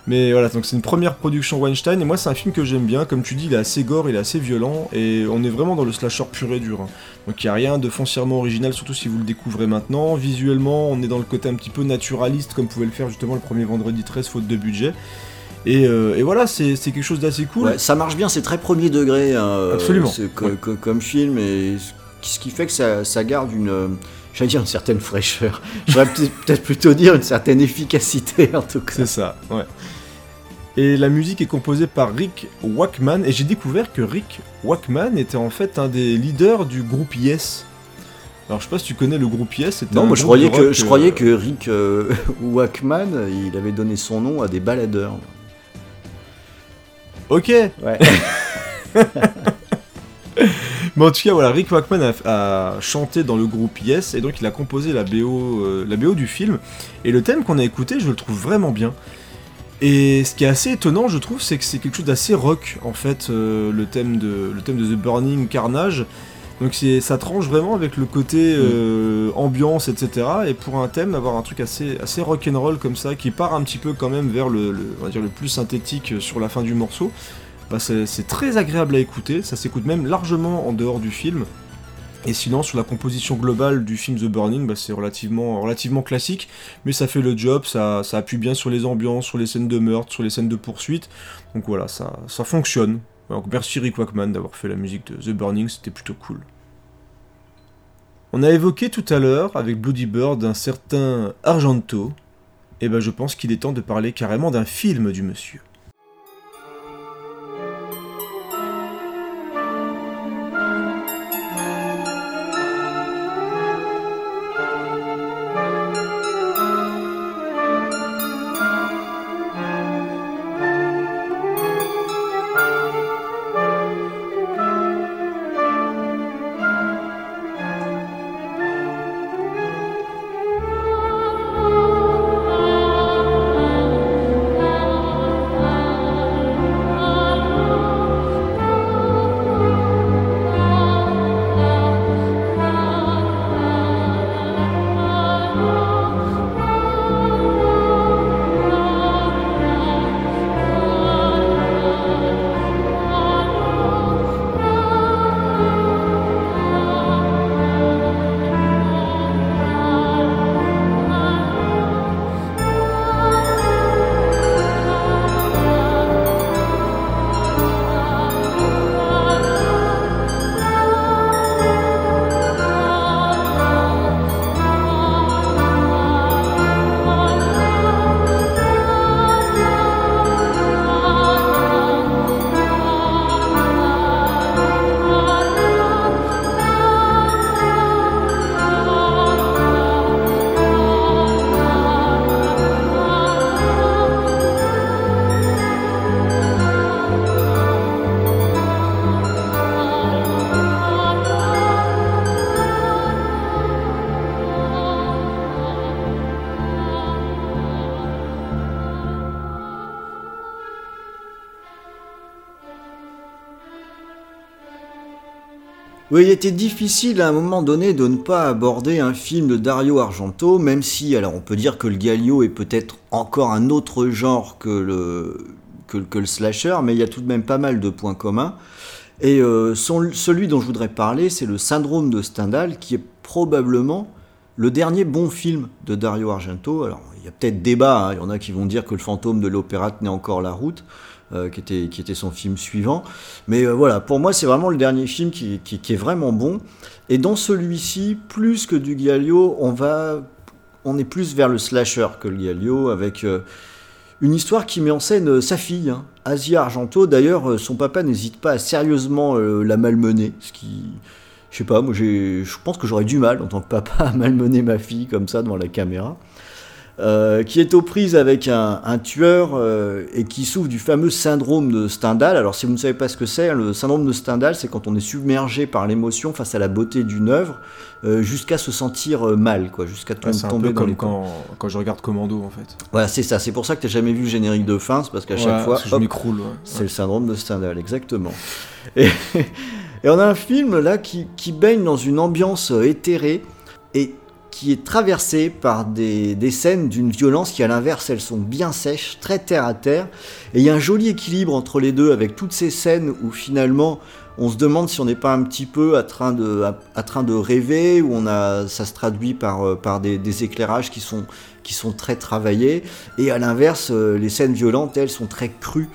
Mais voilà, donc c'est une première production Weinstein, et moi c'est un film que j'aime bien, comme tu dis, il est assez gore, il est assez violent, et on est vraiment dans le slasher pur et dur. hein. Donc il n'y a rien de foncièrement original, surtout si vous le découvrez maintenant. Visuellement, on est dans le côté un petit peu naturaliste, comme pouvait le faire justement le premier vendredi 13, faute de budget. Et, euh, et voilà, c'est quelque chose d'assez cool. Ouais, ça marche bien, c'est très premier degré. hein, euh, Absolument. c'est co- Ouais. co- comme film, et ce qui fait que ça, ça garde une. euh, J'allais dire une certaine fraîcheur. J'aurais peut- peut-être plutôt dire une certaine efficacité en tout cas. C'est ça, ouais. Et la musique est composée par Rick Wakeman, et j'ai découvert que Rick Wakeman était en fait un des leaders du groupe Yes. Alors je sais pas si tu connais le groupe Yes. Non, moi je croyais, que, je euh, croyais que Rick euh, Wakeman, il avait donné son nom à des baladeurs. Ok, Ouais. mais en tout cas voilà, Rick Wakeman a, a chanté dans le groupe Yes, et donc il a composé la BO, euh, la BO du film. Et le thème qu'on a écouté, je le trouve vraiment bien. Et ce qui est assez étonnant, je trouve, c'est que c'est quelque chose d'assez rock, en fait, euh, le, thème de, le thème de The Burning Carnage. Donc c'est- ça tranche vraiment avec le côté euh, ambiance, etc. Et pour un thème, avoir un truc assez, assez rock'n'roll comme ça, qui part un petit peu quand même vers le, le- on va dire le plus synthétique sur la fin du morceau, bah c'est très agréable à écouter. Ça s'écoute même largement en dehors du film. Et sinon, sur la composition globale du film The Burning, bah, c'est relativement, classique, mais ça fait le job, ça, appuie bien sur les ambiances, sur les scènes de meurtre, sur les scènes de poursuite. Donc voilà, ça, fonctionne. Merci Rick Wakeman d'avoir fait la musique de The Burning, c'était plutôt cool. On a évoqué tout à l'heure, avec Bloody Bird, un certain Argento, et ben je pense qu'il est temps de parler carrément d'un film du monsieur. Oui, il était difficile à un moment donné de ne pas aborder un film de Dario Argento, même si, alors on peut dire que le Galio est peut-être encore un autre genre que le, que, le slasher, mais il y a tout de même pas mal de points communs. Et euh, celui dont je voudrais parler, c'est le syndrome de Stendhal, qui est probablement le dernier bon film de Dario Argento. Alors, il y a peut-être débat, hein, il y en a qui vont dire que le fantôme de l'opéra tenait encore la route, qui, était, qui était son film suivant. Mais euh, voilà, pour moi, c'est vraiment le dernier film qui, est vraiment bon. Et dans celui-ci, plus que du Giallo, on va, on est plus vers le slasher que le Giallo, avec euh, une histoire qui met en scène euh, sa fille, hein, Asia Argento. D'ailleurs, euh, son papa n'hésite pas à sérieusement euh, la malmener, ce qui, je sais pas, moi, je pense que j'aurais du mal en tant que papa à malmener ma fille comme ça devant la caméra. Euh, qui est aux prises avec un, un tueur euh, et qui souffre du fameux syndrome de Stendhal. Alors si vous ne savez pas ce que c'est, le syndrome de Stendhal, c'est quand on est submergé par l'émotion face à la beauté d'une œuvre, euh, jusqu'à se sentir mal, quoi, jusqu'à tom- Ouais, c'est un tomber peu dans comme les quand, quand je regarde Commando en fait. Voilà, c'est ça. C'est pour ça que tu n'as jamais vu le générique de fin, c'est parce qu'à chaque fois, je hop, m'écroule. ouais. c'est le syndrome de Stendhal, exactement. Et, et on a un film là qui, qui baigne dans une ambiance éthérée et qui est traversé par des, des scènes d'une violence qui, à l'inverse, elles sont bien sèches, très terre à terre. Et il y a un joli équilibre entre les deux avec toutes ces scènes où finalement on se demande si on n'est pas un petit peu à train de, à, train de rêver, où on a, ça se traduit par, euh, par des, éclairages qui sont, qui sont très travaillés. Et à l'inverse, euh, les scènes violentes, elles, sont très crues.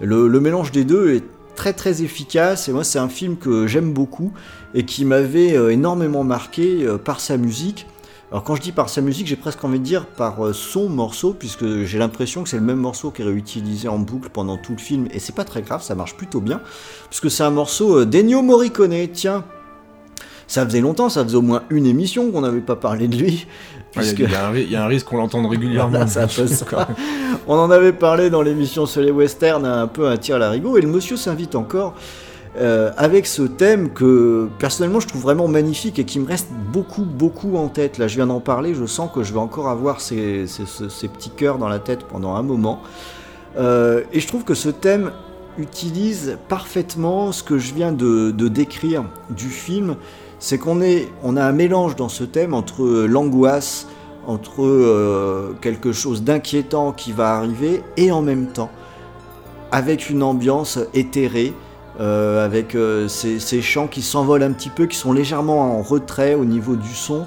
Le mélange des deux est très très efficace et moi c'est un film que j'aime beaucoup et qui m'avait euh, énormément marqué euh, par sa musique. Alors quand je dis par sa musique, j'ai presque envie de dire par euh, son morceau, puisque j'ai l'impression que c'est le même morceau qui est réutilisé en boucle pendant tout le film, et c'est pas très grave, ça marche plutôt bien, puisque c'est un morceau d'Ennio Morricone, tiens. Ça faisait longtemps, ça faisait au moins une émission qu'on n'avait pas parlé de lui. Ouais, Il y, a- y un ri- il y a un risque qu'on l'entende régulièrement. Ça. On en avait parlé dans l'émission sur les westerns, un peu un tir à l'arigot, et le monsieur s'invite encore euh, avec ce thème que personnellement je trouve vraiment magnifique et qui me reste beaucoup, beaucoup en tête. Là, je viens d'en parler, je sens que je vais encore avoir ces, ces- ces- ces petits cœurs dans la tête pendant un moment. Euh, et je trouve que ce thème utilise parfaitement ce que je viens de, de décrire du film. C'est qu'on a un mélange dans ce thème entre euh, l'angoisse, entre euh, quelque chose d'inquiétant qui va arriver et en même temps avec une ambiance éthérée, euh, avec ces, chants qui s'envolent un petit peu, qui sont légèrement en retrait au niveau du son.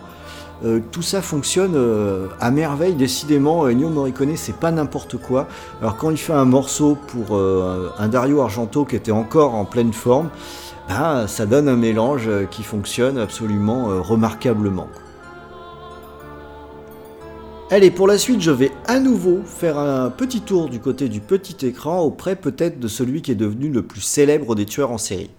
Tout ça fonctionne à merveille, décidément. Ennio Morricone, c'est pas n'importe quoi. Alors, quand il fait un morceau pour un Dario Argento qui était encore en pleine forme, ben, ça donne un mélange euh, qui fonctionne absolument euh, remarquablement. Allez, pour la suite, je vais à nouveau faire un petit tour du côté du petit écran, auprès peut-être de celui qui est devenu le plus célèbre des tueurs en série.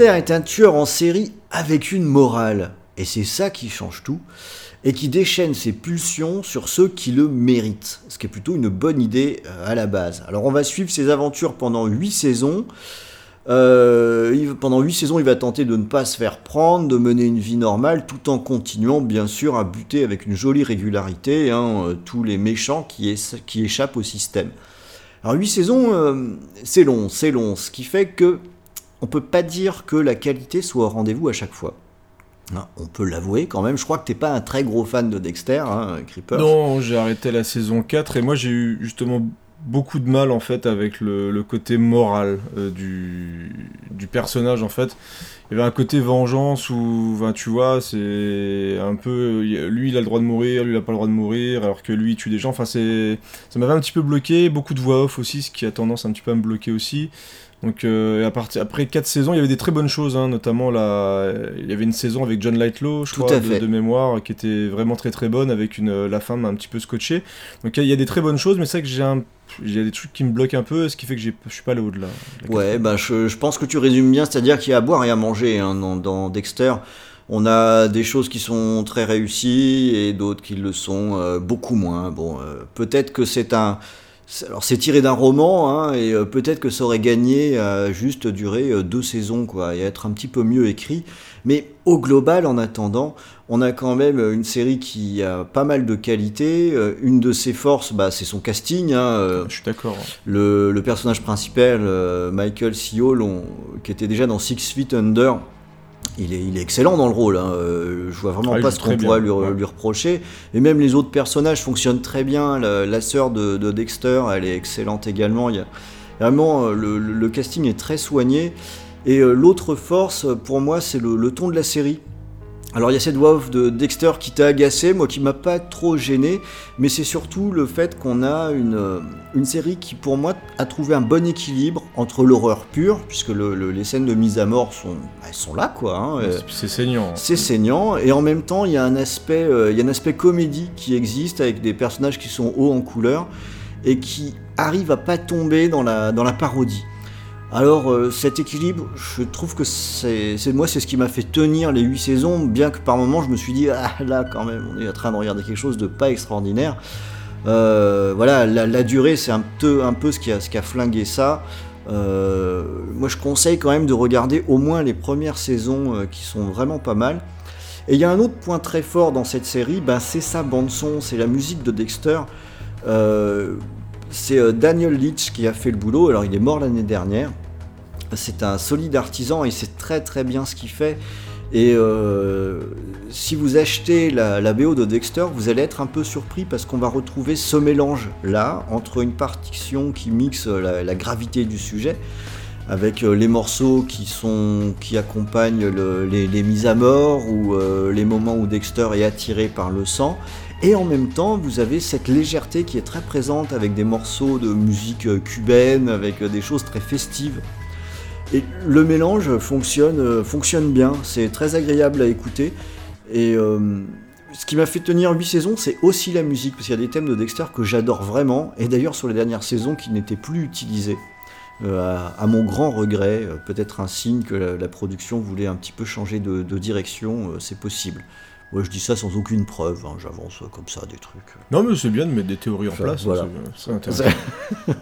Est un tueur en série avec une morale. et c'est ça qui change tout, et qui déchaîne ses pulsions sur ceux qui le méritent, ce qui est plutôt une bonne idée euh, à la base. Alors on va suivre ses aventures pendant 8 saisons. Euh, pendant 8 saisons, il va tenter de ne pas se faire prendre, de mener une vie normale, tout en continuant bien sûr à buter avec une jolie régularité hein, euh, tous les méchants qui, échappent au système. Alors 8 saisons, c'est long, c'est long, ce qui fait que on peut pas dire que la qualité soit au rendez-vous à chaque fois. On peut l'avouer quand même, je crois que t'es pas un très gros fan de Dexter, hein, Creeper. Non, j'ai arrêté la saison 4 et moi j'ai eu justement beaucoup de mal en fait avec le, côté moral euh, du, personnage en fait. Il y avait un côté vengeance où, tu vois, c'est un peu. Lui il a le droit de mourir, lui il a pas le droit de mourir, alors que lui il tue des gens. Enfin, c'est. Ça m'avait un petit peu bloqué, beaucoup de voix off aussi, ce qui a tendance un petit peu à me bloquer aussi. Donc euh, à partir, après 4 saisons, il y avait des très bonnes choses, hein, notamment la, il y avait une saison avec John Lightlow, je Tout crois, de, de mémoire, qui était vraiment très très bonne, avec une, la fin un petit peu scotchée. Donc il y a des très bonnes choses, mais c'est vrai que j'ai un, il y a des trucs qui me bloquent un peu, ce qui fait que je suis pas allé au-delà. Ouais, bah, je, je pense que tu résumes bien, c'est-à-dire qu'il y a à boire et à manger hein, dans, dans Dexter. On a des choses qui sont très réussies et d'autres qui le sont euh, beaucoup moins. Bon, euh, peut-être que c'est un. Alors c'est tiré d'un roman hein, et euh, peut-être que ça aurait gagné à juste durer euh, deux saisons quoi et être un petit peu mieux écrit. Mais au global, en attendant, on a quand même une série qui a pas mal de qualités. Euh, Une de ses forces, bah, c'est son casting. Hein, Je suis d'accord. le, le personnage principal, Michael on- qui était déjà dans Six Feet Under, il est, il est excellent dans le rôle. hein. Euh, je vois vraiment Ah, pas ce qu'on pourrait lui, ouais. lui reprocher. Et même les autres personnages fonctionnent très bien. La, la sœur de, de Dexter, elle est excellente également. Il y a, vraiment, euh, le, casting est très soigné. Et euh, l'autre force, pour moi, c'est le, le ton de la série. Alors il y a cette voix off de Dexter qui t'a agacé, moi qui m'a pas trop gêné, mais c'est surtout le fait qu'on a une, euh, une série qui pour moi a trouvé un bon équilibre entre l'horreur pure, puisque le- le- les scènes de mise à mort sont, elles sont là quoi. hein, euh, C'est saignant. c'est saignant et en même temps il y a un aspect, euh, il y a un aspect comédie qui existe avec des personnages qui sont hauts en couleur et qui arrivent à pas tomber dans la, dans la parodie. Alors euh, cet équilibre, je trouve que c'est, moi c'est ce qui m'a fait tenir les 8 saisons, bien que par moments je me suis dit ah là quand même on est en train de regarder quelque chose de pas extraordinaire. Euh, voilà la, durée c'est un peu un peu ce qui a flingué ça. Euh, moi je conseille quand même de regarder au moins les premières saisons qui sont vraiment pas mal. Et il y a un autre point très fort dans cette série, ben, c'est sa bande son, c'est la musique de Dexter. C'est Daniel Leach qui a fait le boulot, alors il est mort l'année dernière. C'est un solide artisan et c'est très très bien ce qu'il fait. Et euh, si vous achetez la, BO de Dexter, vous allez être un peu surpris parce qu'on va retrouver ce mélange là entre une partition qui mixe la, gravité du sujet avec euh, les morceaux qui accompagnent le- les, mises à mort ou euh, les moments où Dexter est attiré par le sang et en même temps vous avez cette légèreté qui est très présente avec des morceaux de musique cubaine avec des choses très festives et le mélange fonctionne euh, fonctionne bien c'est très agréable à écouter et euh, ce qui m'a fait tenir 8 saisons, c'est aussi la musique, parce qu'il y a des thèmes de Dexter que j'adore vraiment, et d'ailleurs sur les dernières saisons qui n'étaient plus utilisés. Euh, à, mon grand regret, peut-être un signe que la, production voulait un petit peu changer de, direction, c'est possible. Moi je dis ça sans aucune preuve, hein, j'avance euh, comme ça des trucs. Non, mais c'est bien de mettre des théories en place. voilà. c'est- C'est intéressant.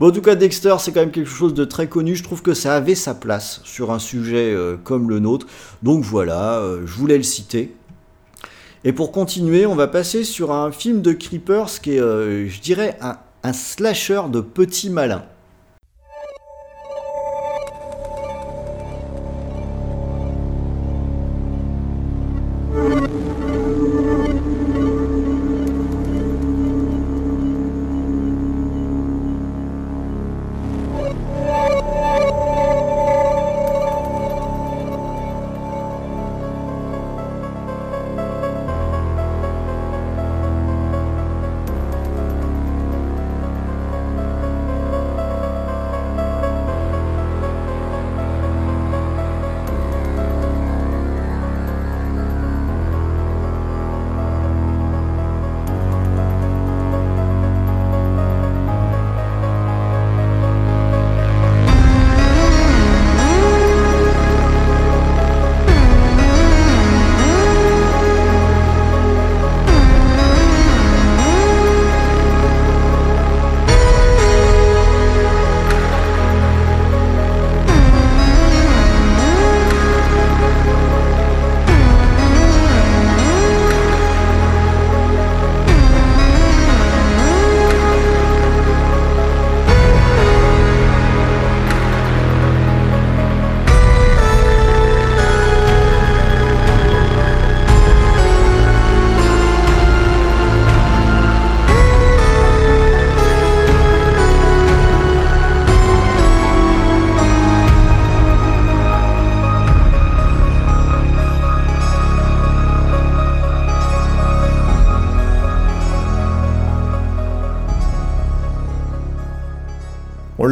Bon, en tout cas, Dexter, c'est quand même quelque chose de très connu. Je trouve que ça avait sa place sur un sujet euh, comme le nôtre. Donc voilà, euh, je voulais le citer. Et pour continuer, on va passer sur un film de Creepers qui est, euh, je dirais, un, un slasher de petits malins.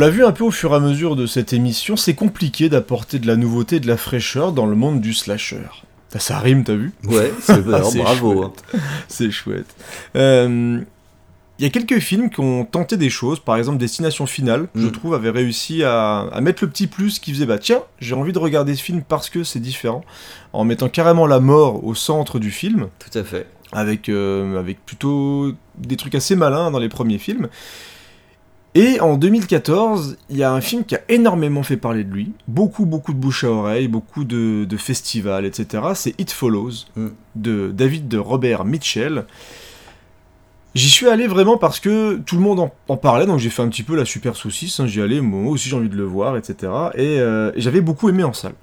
L'a vu un peu au fur et à mesure de cette émission, c'est compliqué d'apporter de la nouveauté et de la fraîcheur dans le monde du slasher. Ça, ça rime, t'as vu Ouais, c'est C'est bravo. hein. C'est chouette. Euh, Il y a quelques films qui ont tenté des choses, par exemple Destination Finale, je Mm. trouve, avait réussi à, à mettre le petit plus qui faisait bah tiens, j'ai envie de regarder ce film parce que c'est différent, en mettant carrément la mort au centre du film, Tout à fait. avec, euh, avec plutôt des trucs assez malins dans les premiers films. Et en 2014, il y a un film qui a énormément fait parler de lui, beaucoup beaucoup de bouche à oreille, beaucoup de, de festivals, etc. C'est It Follows Mm. de David de Robert Mitchell. J'y suis allé vraiment parce que tout le monde en, en parlait, donc j'ai fait un petit peu la super saucisse. hein, J'y allais, moi aussi j'ai envie de le voir, etc. Et, euh, et j'avais beaucoup aimé en salle.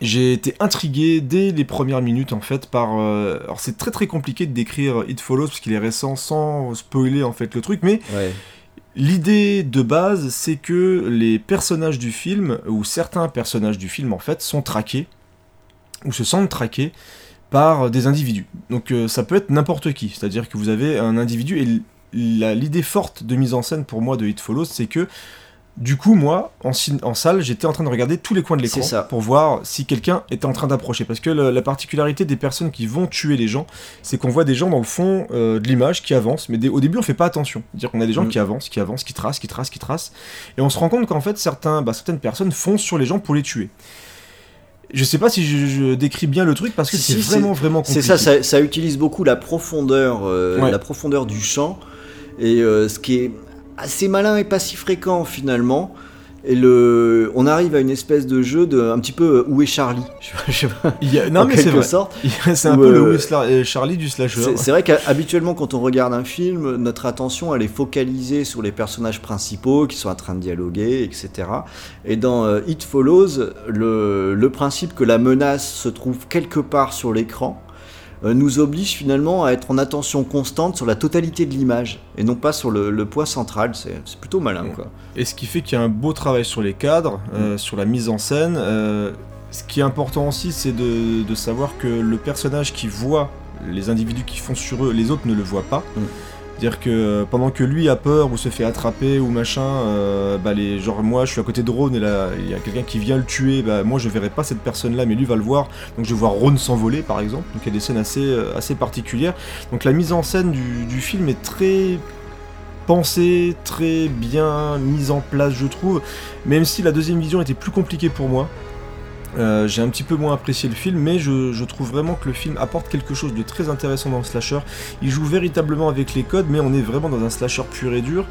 J'ai été intrigué dès les premières minutes en fait par. euh, alors c'est très très compliqué de décrire It Follows parce qu'il est récent sans spoiler en fait le truc, mais Ouais. L'idée de base, c'est que les personnages du film, ou certains personnages du film en fait, sont traqués, ou se sentent traqués par des individus. Donc euh, ça peut être n'importe qui, c'est-à-dire que vous avez un individu, et l'idée forte de mise en scène pour moi de It Follows, c'est que du coup, moi, en, salle, j'étais en train de regarder tous les coins de l'écran C'est pour voir si quelqu'un était en train d'approcher. Parce que le- la particularité des personnes qui vont tuer les gens, c'est qu'on voit des gens dans le fond euh, de l'image qui avancent, mais des- au début on fait pas attention. C'est-à-dire qu'on a des gens Mm. qui avancent, qui avancent, qui tracent, qui tracent, qui tracent, et on se rend compte qu'en fait certains, bah, certaines personnes foncent sur les gens pour les tuer. Je sais pas si je, je décris bien le truc parce que Si, c'est vraiment vraiment C'est compliqué. ça, ça, ça utilise beaucoup la profondeur, euh, Ouais. la profondeur du champ, et euh, ce qui est assez malin et pas si fréquent finalement. Et le, on arrive à une espèce de jeu de un petit peu euh, où est Charlie? Je sais pas, Il y a- Non en mais c'est sorte. c'est un peu euh, le Whistler- euh, Charlie du slasher. C'est vrai qu'habituellement, quand on regarde un film, notre attention elle est focalisée sur les personnages principaux qui sont en train de dialoguer, etc. Et dans euh, It Follows, le, le principe que la menace se trouve quelque part sur l'écran euh, nous oblige finalement à être en attention constante sur la totalité de l'image et non pas sur le, le point central. C'est c'est plutôt malin, quoi. Et ce qui fait qu'il y a un beau travail sur les cadres, euh, sur la mise en scène. euh, ce qui est important aussi, c'est de, de savoir que le personnage qui voit les individus qui font sur eux, les autres ne le voient pas. Mm. C'est-à-dire que euh, pendant que lui a peur ou se fait attraper ou machin, euh, bah genre moi je suis à côté de Ron et là il y a quelqu'un qui vient le tuer, bah moi je verrai pas cette personne là mais lui va le voir, donc je vais voir Ron s'envoler par exemple, donc il y a des scènes assez, euh, assez particulières. Donc la mise en scène du film est très pensée, très bien mise en place je trouve, même si la deuxième vision était plus compliquée pour moi. Euh, j'ai un petit peu moins apprécié le film, mais je, je trouve vraiment que le film apporte quelque chose de très intéressant dans le slasher. Il joue véritablement avec les codes, mais on est vraiment dans un slasher pur et dur.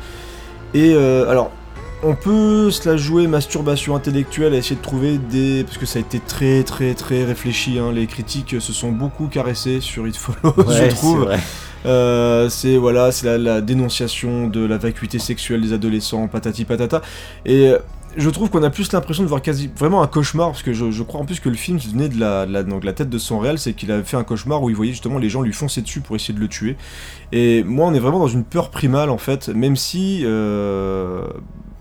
Et euh, alors, on peut se la jouer masturbation intellectuelle à essayer de trouver des. Parce que ça a été très très très réfléchi, hein. les critiques se sont beaucoup caressés sur It Follows, je Ouais, trouve. Euh, c'est voilà, c'est la, la dénonciation de la vacuité sexuelle des adolescents, patati patata. Et euh, je trouve qu'on a plus l'impression de voir quasi vraiment un cauchemar, parce que je, je crois en plus que le film venait de la, de la, donc, la tête de son réel, c'est qu'il avait fait un cauchemar où il voyait justement les gens lui foncer dessus pour essayer de le tuer. Et moi, on est vraiment dans une peur primale en fait, même si. Euh...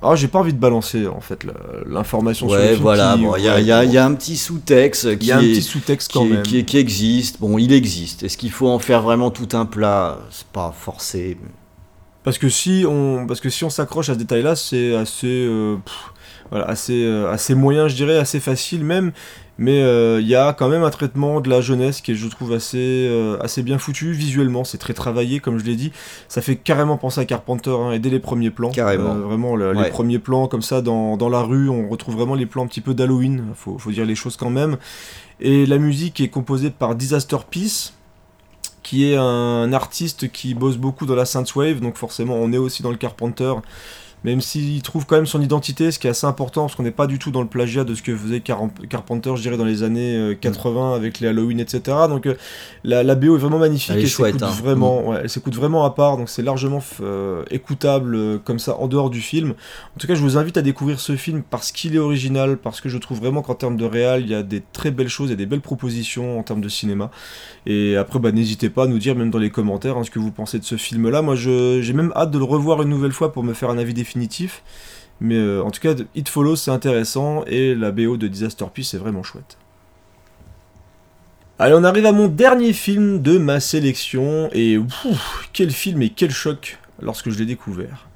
Ah, j'ai pas envie de balancer en fait l'information sur le Ouais, film. voilà. qui- bon, Il y, a- ouais, il y a- bon, il y a un petit sous-texte il qui, y a un est- petit sous-texte qui, existe. Bon, il existe. Est-ce qu'il faut en faire vraiment tout un plat? C'est pas forcé. Parce que si on, parce que si on s'accroche à ce détail-là, c'est assez, euh, pff, voilà, assez, euh, assez moyen, je dirais, assez facile même. Mais euh, il y a quand même un traitement de la jeunesse qui est, je trouve, assez, euh, assez bien foutu visuellement. C'est très travaillé, comme je l'ai dit. Ça fait carrément penser à Carpenter, hein, et dès les premiers plans. Carrément. Euh, vraiment, le- Ouais. les premiers plans comme ça dans, dans la rue, on retrouve vraiment les plans un petit peu d'Halloween. Faut, faut dire les choses quand même. Et la musique est composée par Disaster Peace qui est un artiste qui bosse beaucoup dans la synthwave, donc forcément on est aussi dans le Carpenter, même s'il trouve quand même son identité, ce qui est assez important, parce qu'on n'est pas du tout dans le plagiat de ce que faisait Car- Carpenter, je dirais, dans les années euh, 80 avec les Halloween, etc. Donc euh, la, la BO est vraiment magnifique, Elle s'écoute hein. vraiment, ouais, elle s'écoute vraiment à part, donc c'est largement euh, écoutable euh, comme ça en dehors du film. En tout cas, je vous invite à découvrir ce film parce qu'il est original, parce que je trouve vraiment qu'en termes de réal, il y a des très belles choses et des belles propositions en termes de cinéma. Et après, bah, n'hésitez pas à nous dire, même dans les commentaires, hein, ce que vous pensez de ce film-là. Moi, j'ai même hâte de le revoir une nouvelle fois pour me faire un avis définitif. Mais euh, en tout cas, It Follows, c'est intéressant, et la BO de Disaster Peace est vraiment chouette. Allez, on arrive à mon dernier film de ma sélection, et ouf, quel film et quel choc lorsque je l'ai découvert.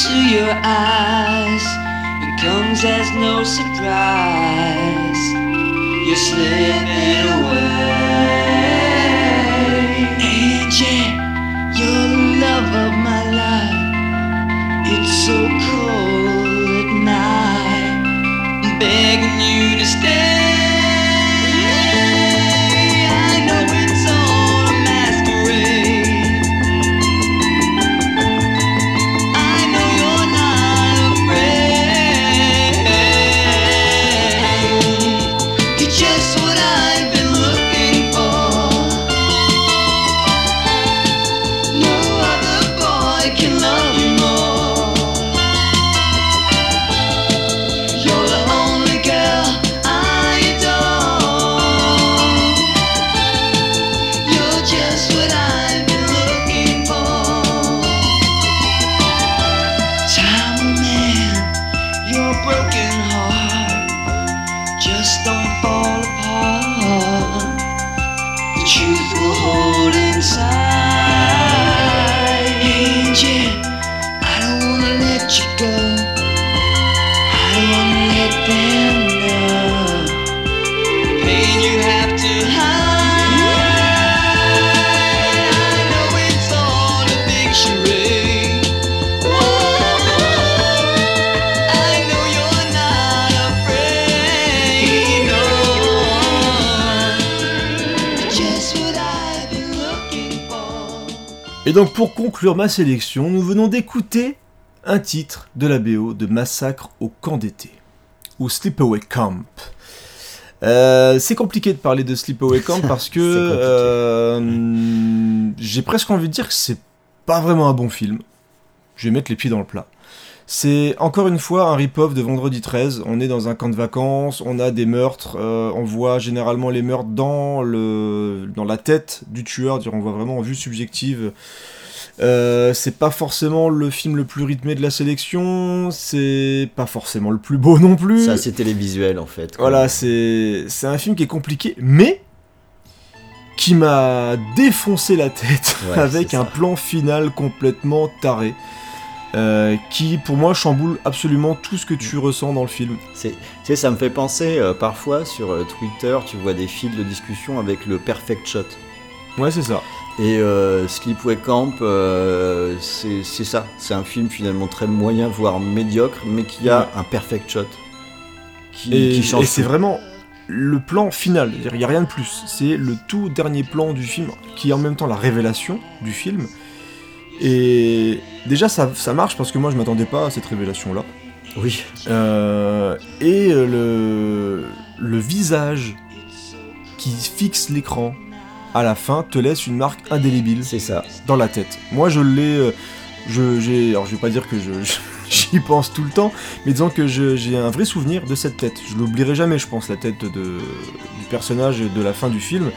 Your eyes. It comes as no surprise. You're slipping away. Yeah, you're the love of my life. It's so cold at night. I'm begging you to stay. Donc pour conclure ma sélection, nous venons d'écouter un titre de la BO de Massacre au camp d'été, ou Sleepaway Camp. Euh, c'est compliqué de parler de Sleepaway Camp parce que euh, j'ai presque envie de dire que c'est pas vraiment un bon film. Je vais mettre les pieds dans le plat. C'est encore une fois un rip-off de Vendredi 13. On est dans un camp de vacances, on a des meurtres, euh, on voit généralement les meurtres dans, le, dans la tête du tueur, on voit vraiment en vue subjective. Euh, c'est pas forcément le film le plus rythmé de la sélection, c'est pas forcément le plus beau non plus. C'est assez télévisuel en fait. quoi. Voilà, c'est c'est un film qui est compliqué, mais qui m'a défoncé la tête Ouais, avec c'est un ça. plan final complètement taré. Euh, qui pour moi chamboule absolument tout ce que tu ressens dans le film. C'est- Tu sais, ça me fait penser euh, parfois sur euh, Twitter, tu vois des fils de discussion avec le perfect shot. Ouais, c'est ça. Et Sleepaway Camp, c'est c'est ça. C'est un film finalement très moyen, voire médiocre, mais qui a Ouais. un perfect shot. Qui, Et, qui change et c'est tout. vraiment le plan final, il n'y a rien de plus. C'est le tout dernier plan du film qui est en même temps la révélation du film. Et déjà, ça, ça marche parce que moi je m'attendais pas à cette révélation-là. Oui, Euh, et le, le visage qui fixe l'écran à la fin te laisse une marque indélébile c'est ça. dans la tête. Moi, je l'ai. euh, Je, j'ai, alors, je vais pas dire que je, je- j'y pense tout le temps, mais disons que j'ai un vrai souvenir de cette tête. Je l'oublierai jamais, je pense, la tête de, du personnage de la fin du film.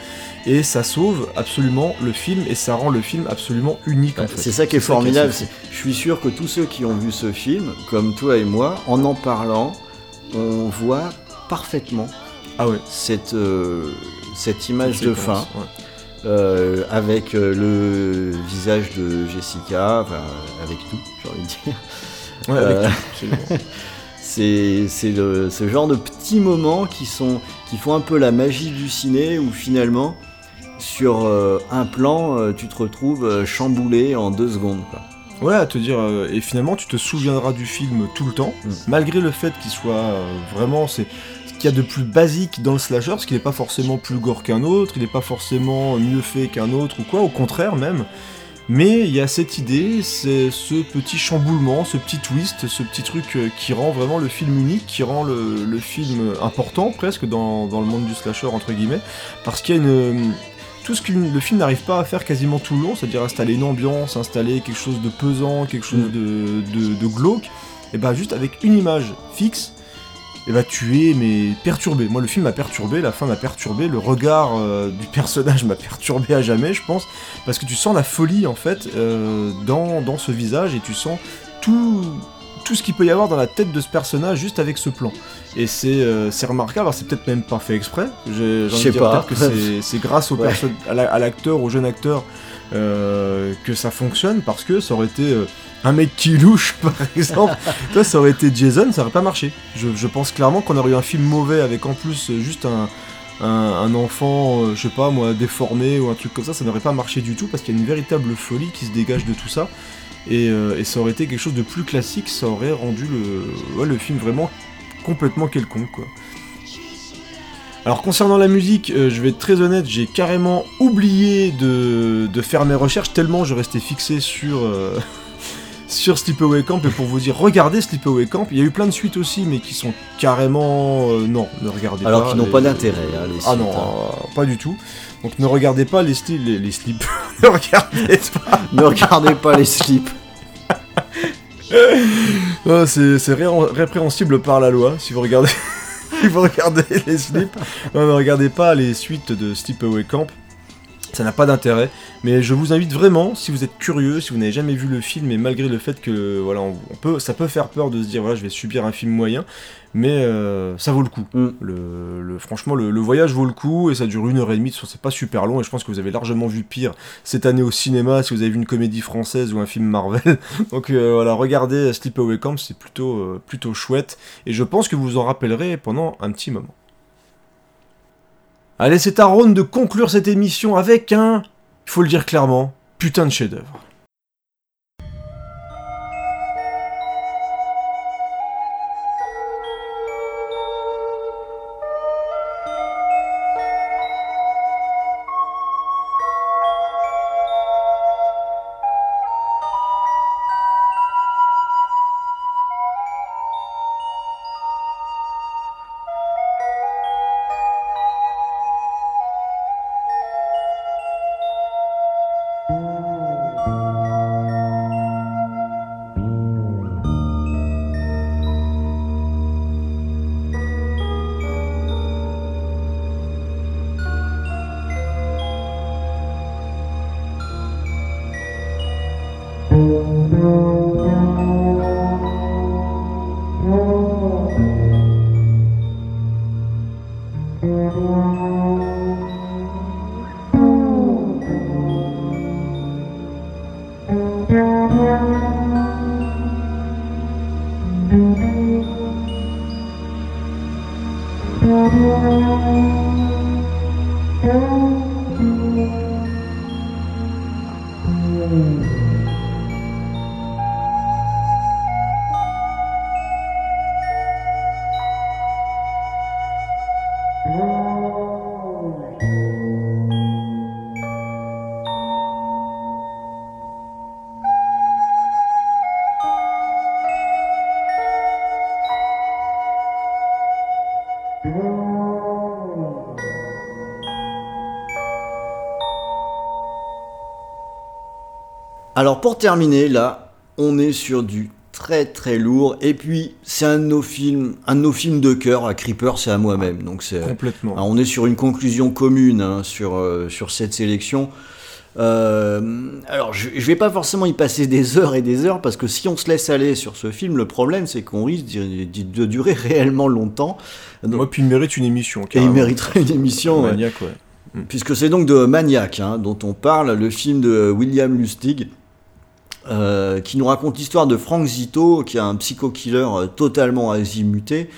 Et ça sauve absolument le film et ça rend le film absolument unique. en fait. C'est ça qui est formidable. Je suis sûr que tous ceux qui ont vu ce film, comme toi et moi, en en parlant, on voit parfaitement Ah ouais. cette, euh, cette image de fin. ouais. euh, avec euh, le visage de Jessica, enfin, avec tout, j'ai envie de dire. Ouais, avec tout, absolument. C'est ce genre de petits moments qui, sont, qui font un peu la magie du ciné où finalement, sur euh, un plan, euh, tu te retrouves euh, chamboulé en deux secondes. quoi. Ouais, à te dire, euh, et finalement tu te souviendras du film tout le temps, Mm. malgré le fait qu'il soit vraiment, c'est ce qu'il y a de plus basique dans le slasher, parce qu'il n'est pas forcément plus gore qu'un autre, il n'est pas forcément mieux fait qu'un autre ou quoi, au contraire même. Mais il y a cette idée, c'est ce petit chamboulement, ce petit twist, ce petit truc qui rend vraiment le film unique, qui rend le, le film important presque dans, dans le monde du slasher entre guillemets, parce qu'il y a une tout ce que le film n'arrive pas à faire quasiment tout le long, c'est-à-dire installer une ambiance, installer quelque chose de pesant, quelque chose de, glauque, et bah juste avec une image fixe, et bah tu es mais perturbé. Moi le film m'a perturbé, la fin m'a perturbé, le regard euh, du personnage m'a perturbé à jamais, je pense, parce que tu sens la folie en fait euh, dans ce visage et tu sens tout tout ce qu'il peut y avoir dans la tête de ce personnage juste avec ce plan. Et c'est euh, c'est remarquable, alors c'est peut-être même pas fait exprès, j'ai envie Je de sais dire peut-être que c'est- grâce au Ouais. à la- à l'acteur, au jeune acteur, euh, que ça fonctionne parce que ça aurait été euh, un mec qui louche par exemple. Toi, ça aurait été Jason, ça aurait pas marché. Je, je pense clairement qu'on aurait eu un film mauvais avec en plus juste un, un, un enfant, euh, je sais pas moi, déformé ou un truc comme ça, ça n'aurait pas marché du tout parce qu'il y a une véritable folie qui se dégage de tout ça. Et, euh, et ça aurait été quelque chose de plus classique, ça aurait rendu le, ouais, le film vraiment complètement quelconque quoi. Alors concernant la musique, euh, je vais être très honnête, j'ai carrément oublié de, de faire mes recherches tellement je restais fixé sur, euh, sur Sleepaway Camp et pour vous dire regardez Sleepaway Camp, il y a eu plein de suites aussi mais qui sont carrément euh, non, ne regardez pas. Alors qu'ils n'ont pas d'intérêt, hein, Ah non, hein. pas du tout. Donc ne regardez pas les, les, les slips. ne regardez pas. Ne regardez pas les slips. C'est c'est ré- répréhensible par la loi si vous regardez, si vous regardez les slips. Non, ne regardez pas les suites de Sleepaway Camp. Ça n'a pas d'intérêt, mais je vous invite vraiment, si vous êtes curieux, si vous n'avez jamais vu le film, et malgré le fait que voilà, on, on peut, ça peut faire peur de se dire voilà, je vais subir un film moyen, mais euh, ça vaut le coup. Mm. Le, le- franchement, le, le voyage vaut le coup et ça dure une heure et demie. de C'est pas super long et je pense que vous avez largement vu pire cette année au cinéma si vous avez vu une comédie française ou un film Marvel. Donc euh, voilà, regardez Sleepaway Camp, c'est plutôt, euh, plutôt chouette et je pense que vous vous en rappellerez pendant un petit moment. Allez, c'est à Ron de conclure cette émission avec un, il faut le dire clairement, putain de chef-d'œuvre. Alors pour terminer, là, on est sur du très très lourd. Et puis c'est un de nos films, un de nos films de cœur. À Creeper, c'est à moi-même. Donc c'est. Complètement. On est sur une conclusion commune hein, sur, euh, sur cette sélection. Euh, alors, je, je vais pas forcément y passer des heures et des heures parce que si on se laisse aller sur ce film, le problème c'est qu'on risque de durer réellement longtemps. Donc- Moi, puis il mérite une émission. et il mériterait une émission. ouais. Maniaque, ouais. Puisque c'est donc de Maniac hein, dont on parle, le film de William Lustig, euh, qui nous raconte l'histoire de Frank Zito, qui est un psycho-killer euh, totalement azimuté,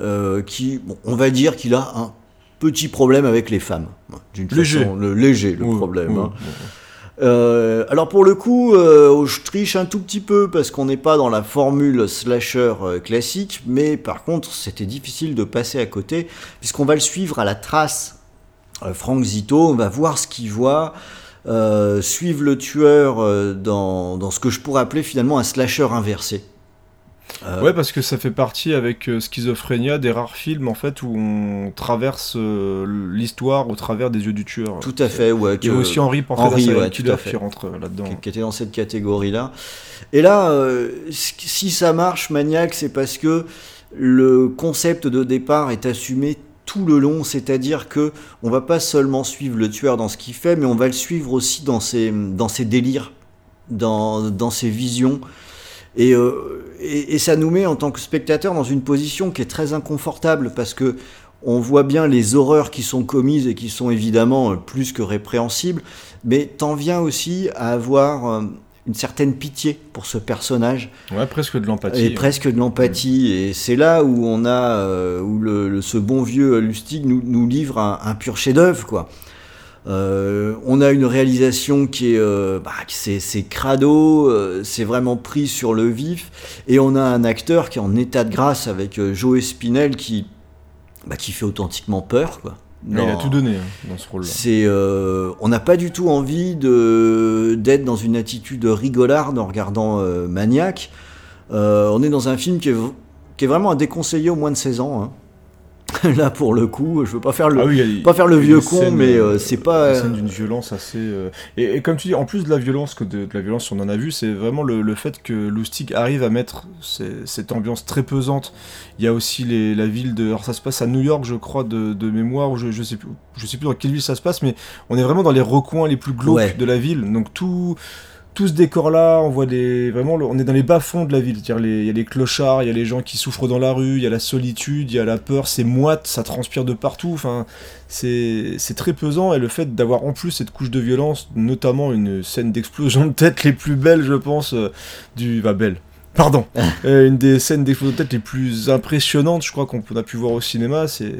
euh, qui, bon, on va dire qu'il a un petit problème avec les femmes. D'une Léger. façon, le, léger le Ouais, problème. ouais, hein. Euh, alors pour le coup, euh, je triche un tout petit peu parce qu'on n'est pas dans la formule slasher classique, mais par contre c'était difficile de passer à côté puisqu'on va le suivre à la trace. Euh, Frank Zito, on va voir ce qu'il voit, euh, suivre le tueur euh, dans, dans ce que je pourrais appeler finalement un slasher inversé. Euh, Ouais, parce que ça fait partie avec euh, Schizophrénia des rares films en fait où on traverse euh, l'histoire au travers des yeux du tueur. tout à fait, ouais. Il y a aussi Henri Henri, serial ouais, tout à fait. qui rentre là-dedans. qui, qui était dans cette catégorie-là. Et là, si ça marche, Maniac, c'est parce que le concept de départ est assumé tout le long, c'est-à-dire que on va pas seulement suivre le tueur dans ce qu'il fait, mais on va le suivre aussi dans ses, dans ses délires, dans, dans ses visions. Et, euh, et, ça nous met en tant que spectateur dans une position qui est très inconfortable parce que on voit bien les horreurs qui sont commises et qui sont évidemment plus que répréhensibles, mais t'en viens aussi à avoir euh, une certaine pitié pour ce personnage Ouais, presque de l'empathie. et ouais. presque de l'empathie. Et c'est là où on a, euh, où le, le- ce bon vieux Lustig nous, nous livre un, un pur chef-d'œuvre, quoi. Euh, on a une réalisation qui est, euh, bah, c'est, c'est crado, c'est vraiment pris sur le vif, et on a un acteur qui est en état de grâce avec Joe Spinell qui, bah, qui fait authentiquement peur, quoi. Il a tout donné hein, dans ce rôle-là. c'est, euh, on n'a pas du tout envie de d'être dans une attitude rigolarde en regardant euh, Maniac. Euh, on est dans un film qui est, qui est vraiment à déconseiller au moins de 16 ans. hein. Là, pour le coup, je veux pas faire le, Ah oui, a- pas faire le vieux con, scène, mais euh, euh, c'est pas. une euh, scène d'une violence assez. euh, Et, et comme tu dis, en plus de la violence que de, de la violence, on en a vu, c'est vraiment le, le fait que Loustic arrive à mettre ces- cette ambiance très pesante. Il y a aussi les, la ville de. Alors ça se passe à New York, je crois, de, de mémoire, ou je, je sais plus, je sais plus dans quelle ville ça se passe, mais on est vraiment dans les recoins les plus glauques Ouais. de la ville. Donc tout. Tout ce décor-là, on voit des vraiment, on est dans les bas-fonds de la ville. Les- il y a les clochards, il y a les gens qui souffrent dans la rue, il y a la solitude, il y a la peur, c'est moite, ça transpire de partout. Enfin, c'est très pesant et le fait d'avoir en plus cette couche de violence, notamment une scène d'explosion de tête les plus belles, je pense, euh, du. Bah, belle. Pardon. Euh, une des scènes d'explosion de tête les plus impressionnantes, je crois qu'on a pu voir au cinéma, c'est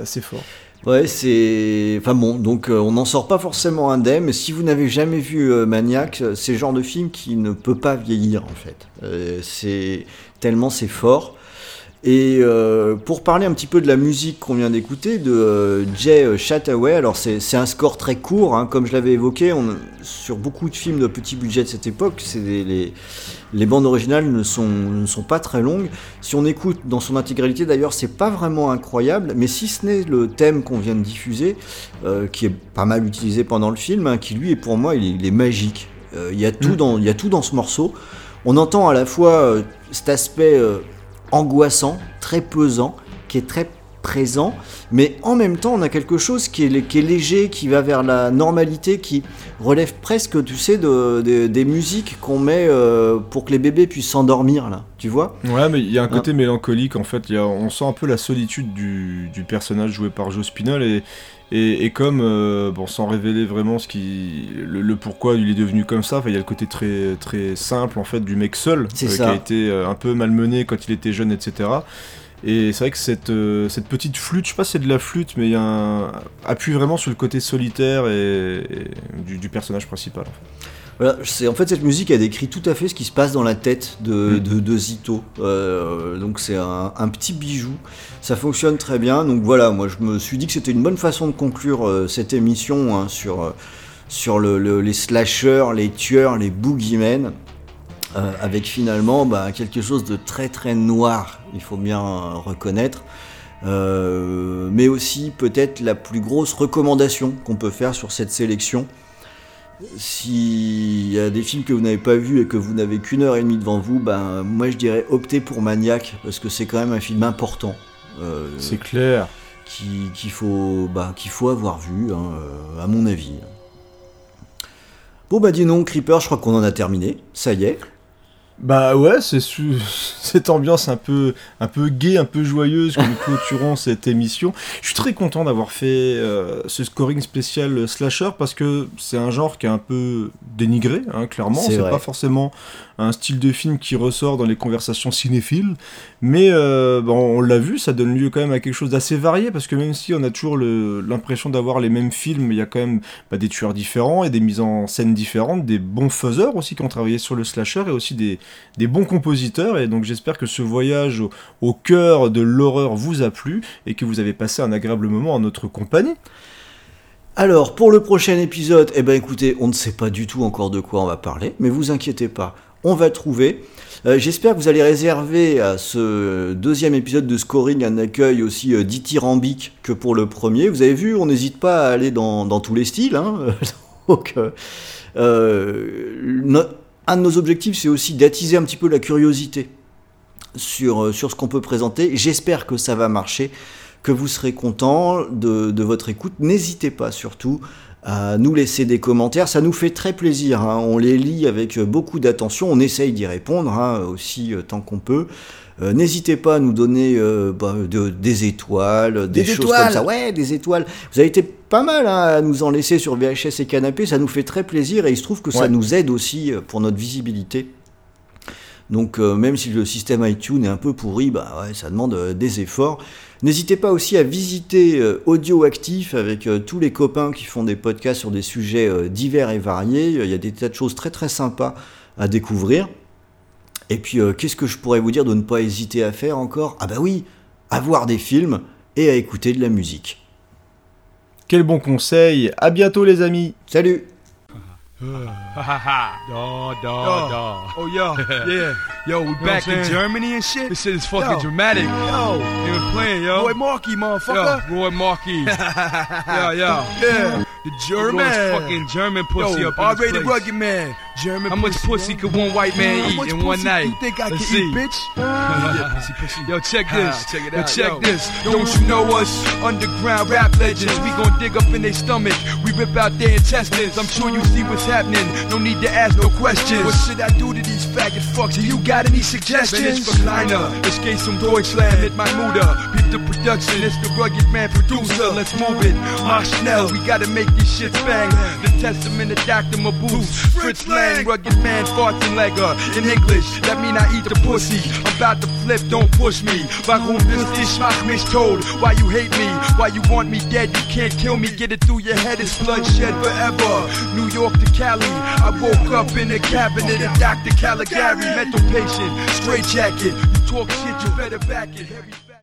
assez fort. Ouais, c'est. Enfin bon, donc euh, on n'en sort pas forcément indemne, si vous n'avez jamais vu euh, Maniac, euh, c'est le genre de film qui ne peut pas vieillir en fait. Euh, c'est tellement c'est fort. Et euh, pour parler un petit peu de la musique qu'on vient d'écouter, de euh, Jay Chataway, alors c'est c'est un score très court, hein, comme je l'avais évoqué, on, sur beaucoup de films de petit budget de cette époque, c'est des- les, les bandes originales ne sont, ne sont pas très longues. Si on écoute dans son intégralité, d'ailleurs, c'est pas vraiment incroyable, mais si ce n'est le thème qu'on vient de diffuser, euh, qui est pas mal utilisé pendant le film, hein, qui lui est pour moi, il est, il est magique. Euh, Il y a tout Mm. dans, il y a tout dans ce morceau. On entend à la fois euh, cet aspect euh, angoissant, très pesant, qui est très présent, mais en même temps, on a quelque chose qui est, qui est léger, qui va vers la normalité, qui relève presque, tu sais, de, de- des musiques qu'on met euh, pour que les bébés puissent s'endormir, là. Tu vois? Ouais, mais il y a un Ah. côté mélancolique en fait. Y a, on sent un peu la solitude du, du personnage joué par Joe Spinell et, et, et comme, euh, bon, sans révéler vraiment ce qui, le, le pourquoi il est devenu comme ça, enfin, il y a le côté très, très simple en fait du mec seul C'est qui a été euh, un peu malmené quand il était jeune, etc. Et c'est vrai que cette, euh, cette petite flûte, je sais pas si c'est de la flûte, mais il y a un appuie vraiment sur le côté solitaire et, et du, du personnage principal. en fait. Voilà, c'est en fait cette musique elle décrit tout à fait ce qui se passe dans la tête de, Mm. de, de Zito. Euh, donc c'est un, un petit bijou, ça fonctionne très bien. Donc voilà, moi je me suis dit que c'était une bonne façon de conclure euh, cette émission hein, sur euh, sur le, le- les slashers, les tueurs, les boogeymen. euh, avec finalement bah, quelque chose de très très noir, il faut bien reconnaître. Euh, mais aussi peut-être la plus grosse recommandation qu'on peut faire sur cette sélection. S'il y a des films que vous n'avez pas vus et que vous n'avez qu'une heure et demie devant vous, ben moi je dirais optez pour Maniac parce que c'est quand même un film important euh, C'est clair. qui- qu'il faut, bah, faut avoir vu, hein, euh, à mon avis. Bon bah dis non, Creeper, je crois qu'on en a terminé. Ça y est. Bah ouais, c'est cette ambiance un peu, un peu gay, un peu joyeuse que nous clôturons cette émission. Je suis très content d'avoir fait euh, ce scoring spécial slasher parce que c'est un genre qui est un peu dénigré, hein, clairement. C'est pas forcément un style de film qui ressort dans les conversations cinéphiles, mais euh, bon, on l'a vu, ça donne lieu quand même à quelque chose d'assez varié parce que même si on a toujours le- l'impression d'avoir les mêmes films, il y a quand même bah, des tueurs différents et des mises en scène différentes, des bons faiseurs aussi qui ont travaillé sur le slasher et aussi des, des bons compositeurs. Et donc j'espère que ce voyage au, cœur de l'horreur vous a plu et que vous avez passé un agréable moment en notre compagnie. Alors, pour le prochain épisode, eh ben écoutez, on ne sait pas du tout encore de quoi on va parler, mais vous inquiétez pas, on va trouver. Euh, J'espère que vous allez réserver à ce deuxième épisode de Scoring un accueil aussi euh, dithyrambique que pour le premier. Vous avez vu, on n'hésite pas à aller dans, dans tous les styles. hein. Donc, euh, un de nos objectifs, c'est aussi d'attiser un petit peu la curiosité sur, euh, sur ce qu'on peut présenter. J'espère que ça va marcher que vous serez content de, de votre écoute. N'hésitez pas surtout à nous laisser des commentaires, ça nous fait très plaisir, hein. on les lit avec beaucoup d'attention, on essaye d'y répondre hein, aussi euh, tant qu'on peut. Euh, N'hésitez pas à nous donner euh, bah, de- des étoiles, des, Des choses étoiles. comme ça. Ouais, des étoiles. Vous avez été pas mal hein, à nous en laisser sur VHS et Canapé, ça nous fait très plaisir et il se trouve que ça nous aide aussi euh, pour notre visibilité. Donc euh, même si le système iTunes est un peu pourri, bah ouais, ça demande euh, des efforts. N'hésitez pas aussi à visiter euh, Audio Actif avec tous les copains qui font des podcasts sur des sujets divers et variés. Il y a des tas de choses très très sympas à découvrir. Et puis euh, qu'est-ce que je pourrais vous dire de ne pas hésiter à faire encore? Ah bah oui, à voir des films et à écouter de la musique. Quel bon conseil. À bientôt les amis. Salut Dog, dog, dog. Oh, yo, yeah. Yo, we back in? Germany and shit. This shit is fucking Yo. dramatic. Yo, You been playing, yo. Roy Markey, motherfucker. Yo, Roy Markey. yo, yo. Yeah, the German. Fucking German pussy Yo, up in R-rated rugged man. German How much pussy could one white man eat in one night? You think I Let's can see. eat, bitch? pussy, pussy. Yo, check Ah, this. check it Yo, check yo. this. Don't you know us? Underground rap legends. We gon' dig up in their stomach. We rip out their intestines. I'm sure you see what's happening. No need to ask no questions. What should I do to these faggot fucks? Do you got any suggestions? From Liner. Escape from Deutschland. Hit my Muda. Peep the production. It's the rugged man producer. Let's move it. Schnell. We gotta make these shits bang. The Testament of Dr. Mabuse. Fritz Lang. Rugged man farts and legger. In English, that mean I eat the pussy. I'm about to flip, don't push me. Warum willst dich, mach mich tot? Why you hate me? Why you want me dead? You can't kill me. Get it through your head, it's bloodshed forever. New York to Cali. I woke up in the cabinet of Dr. Caligari. Mental patient, straight jacket. You talk shit, you better back it. Heavy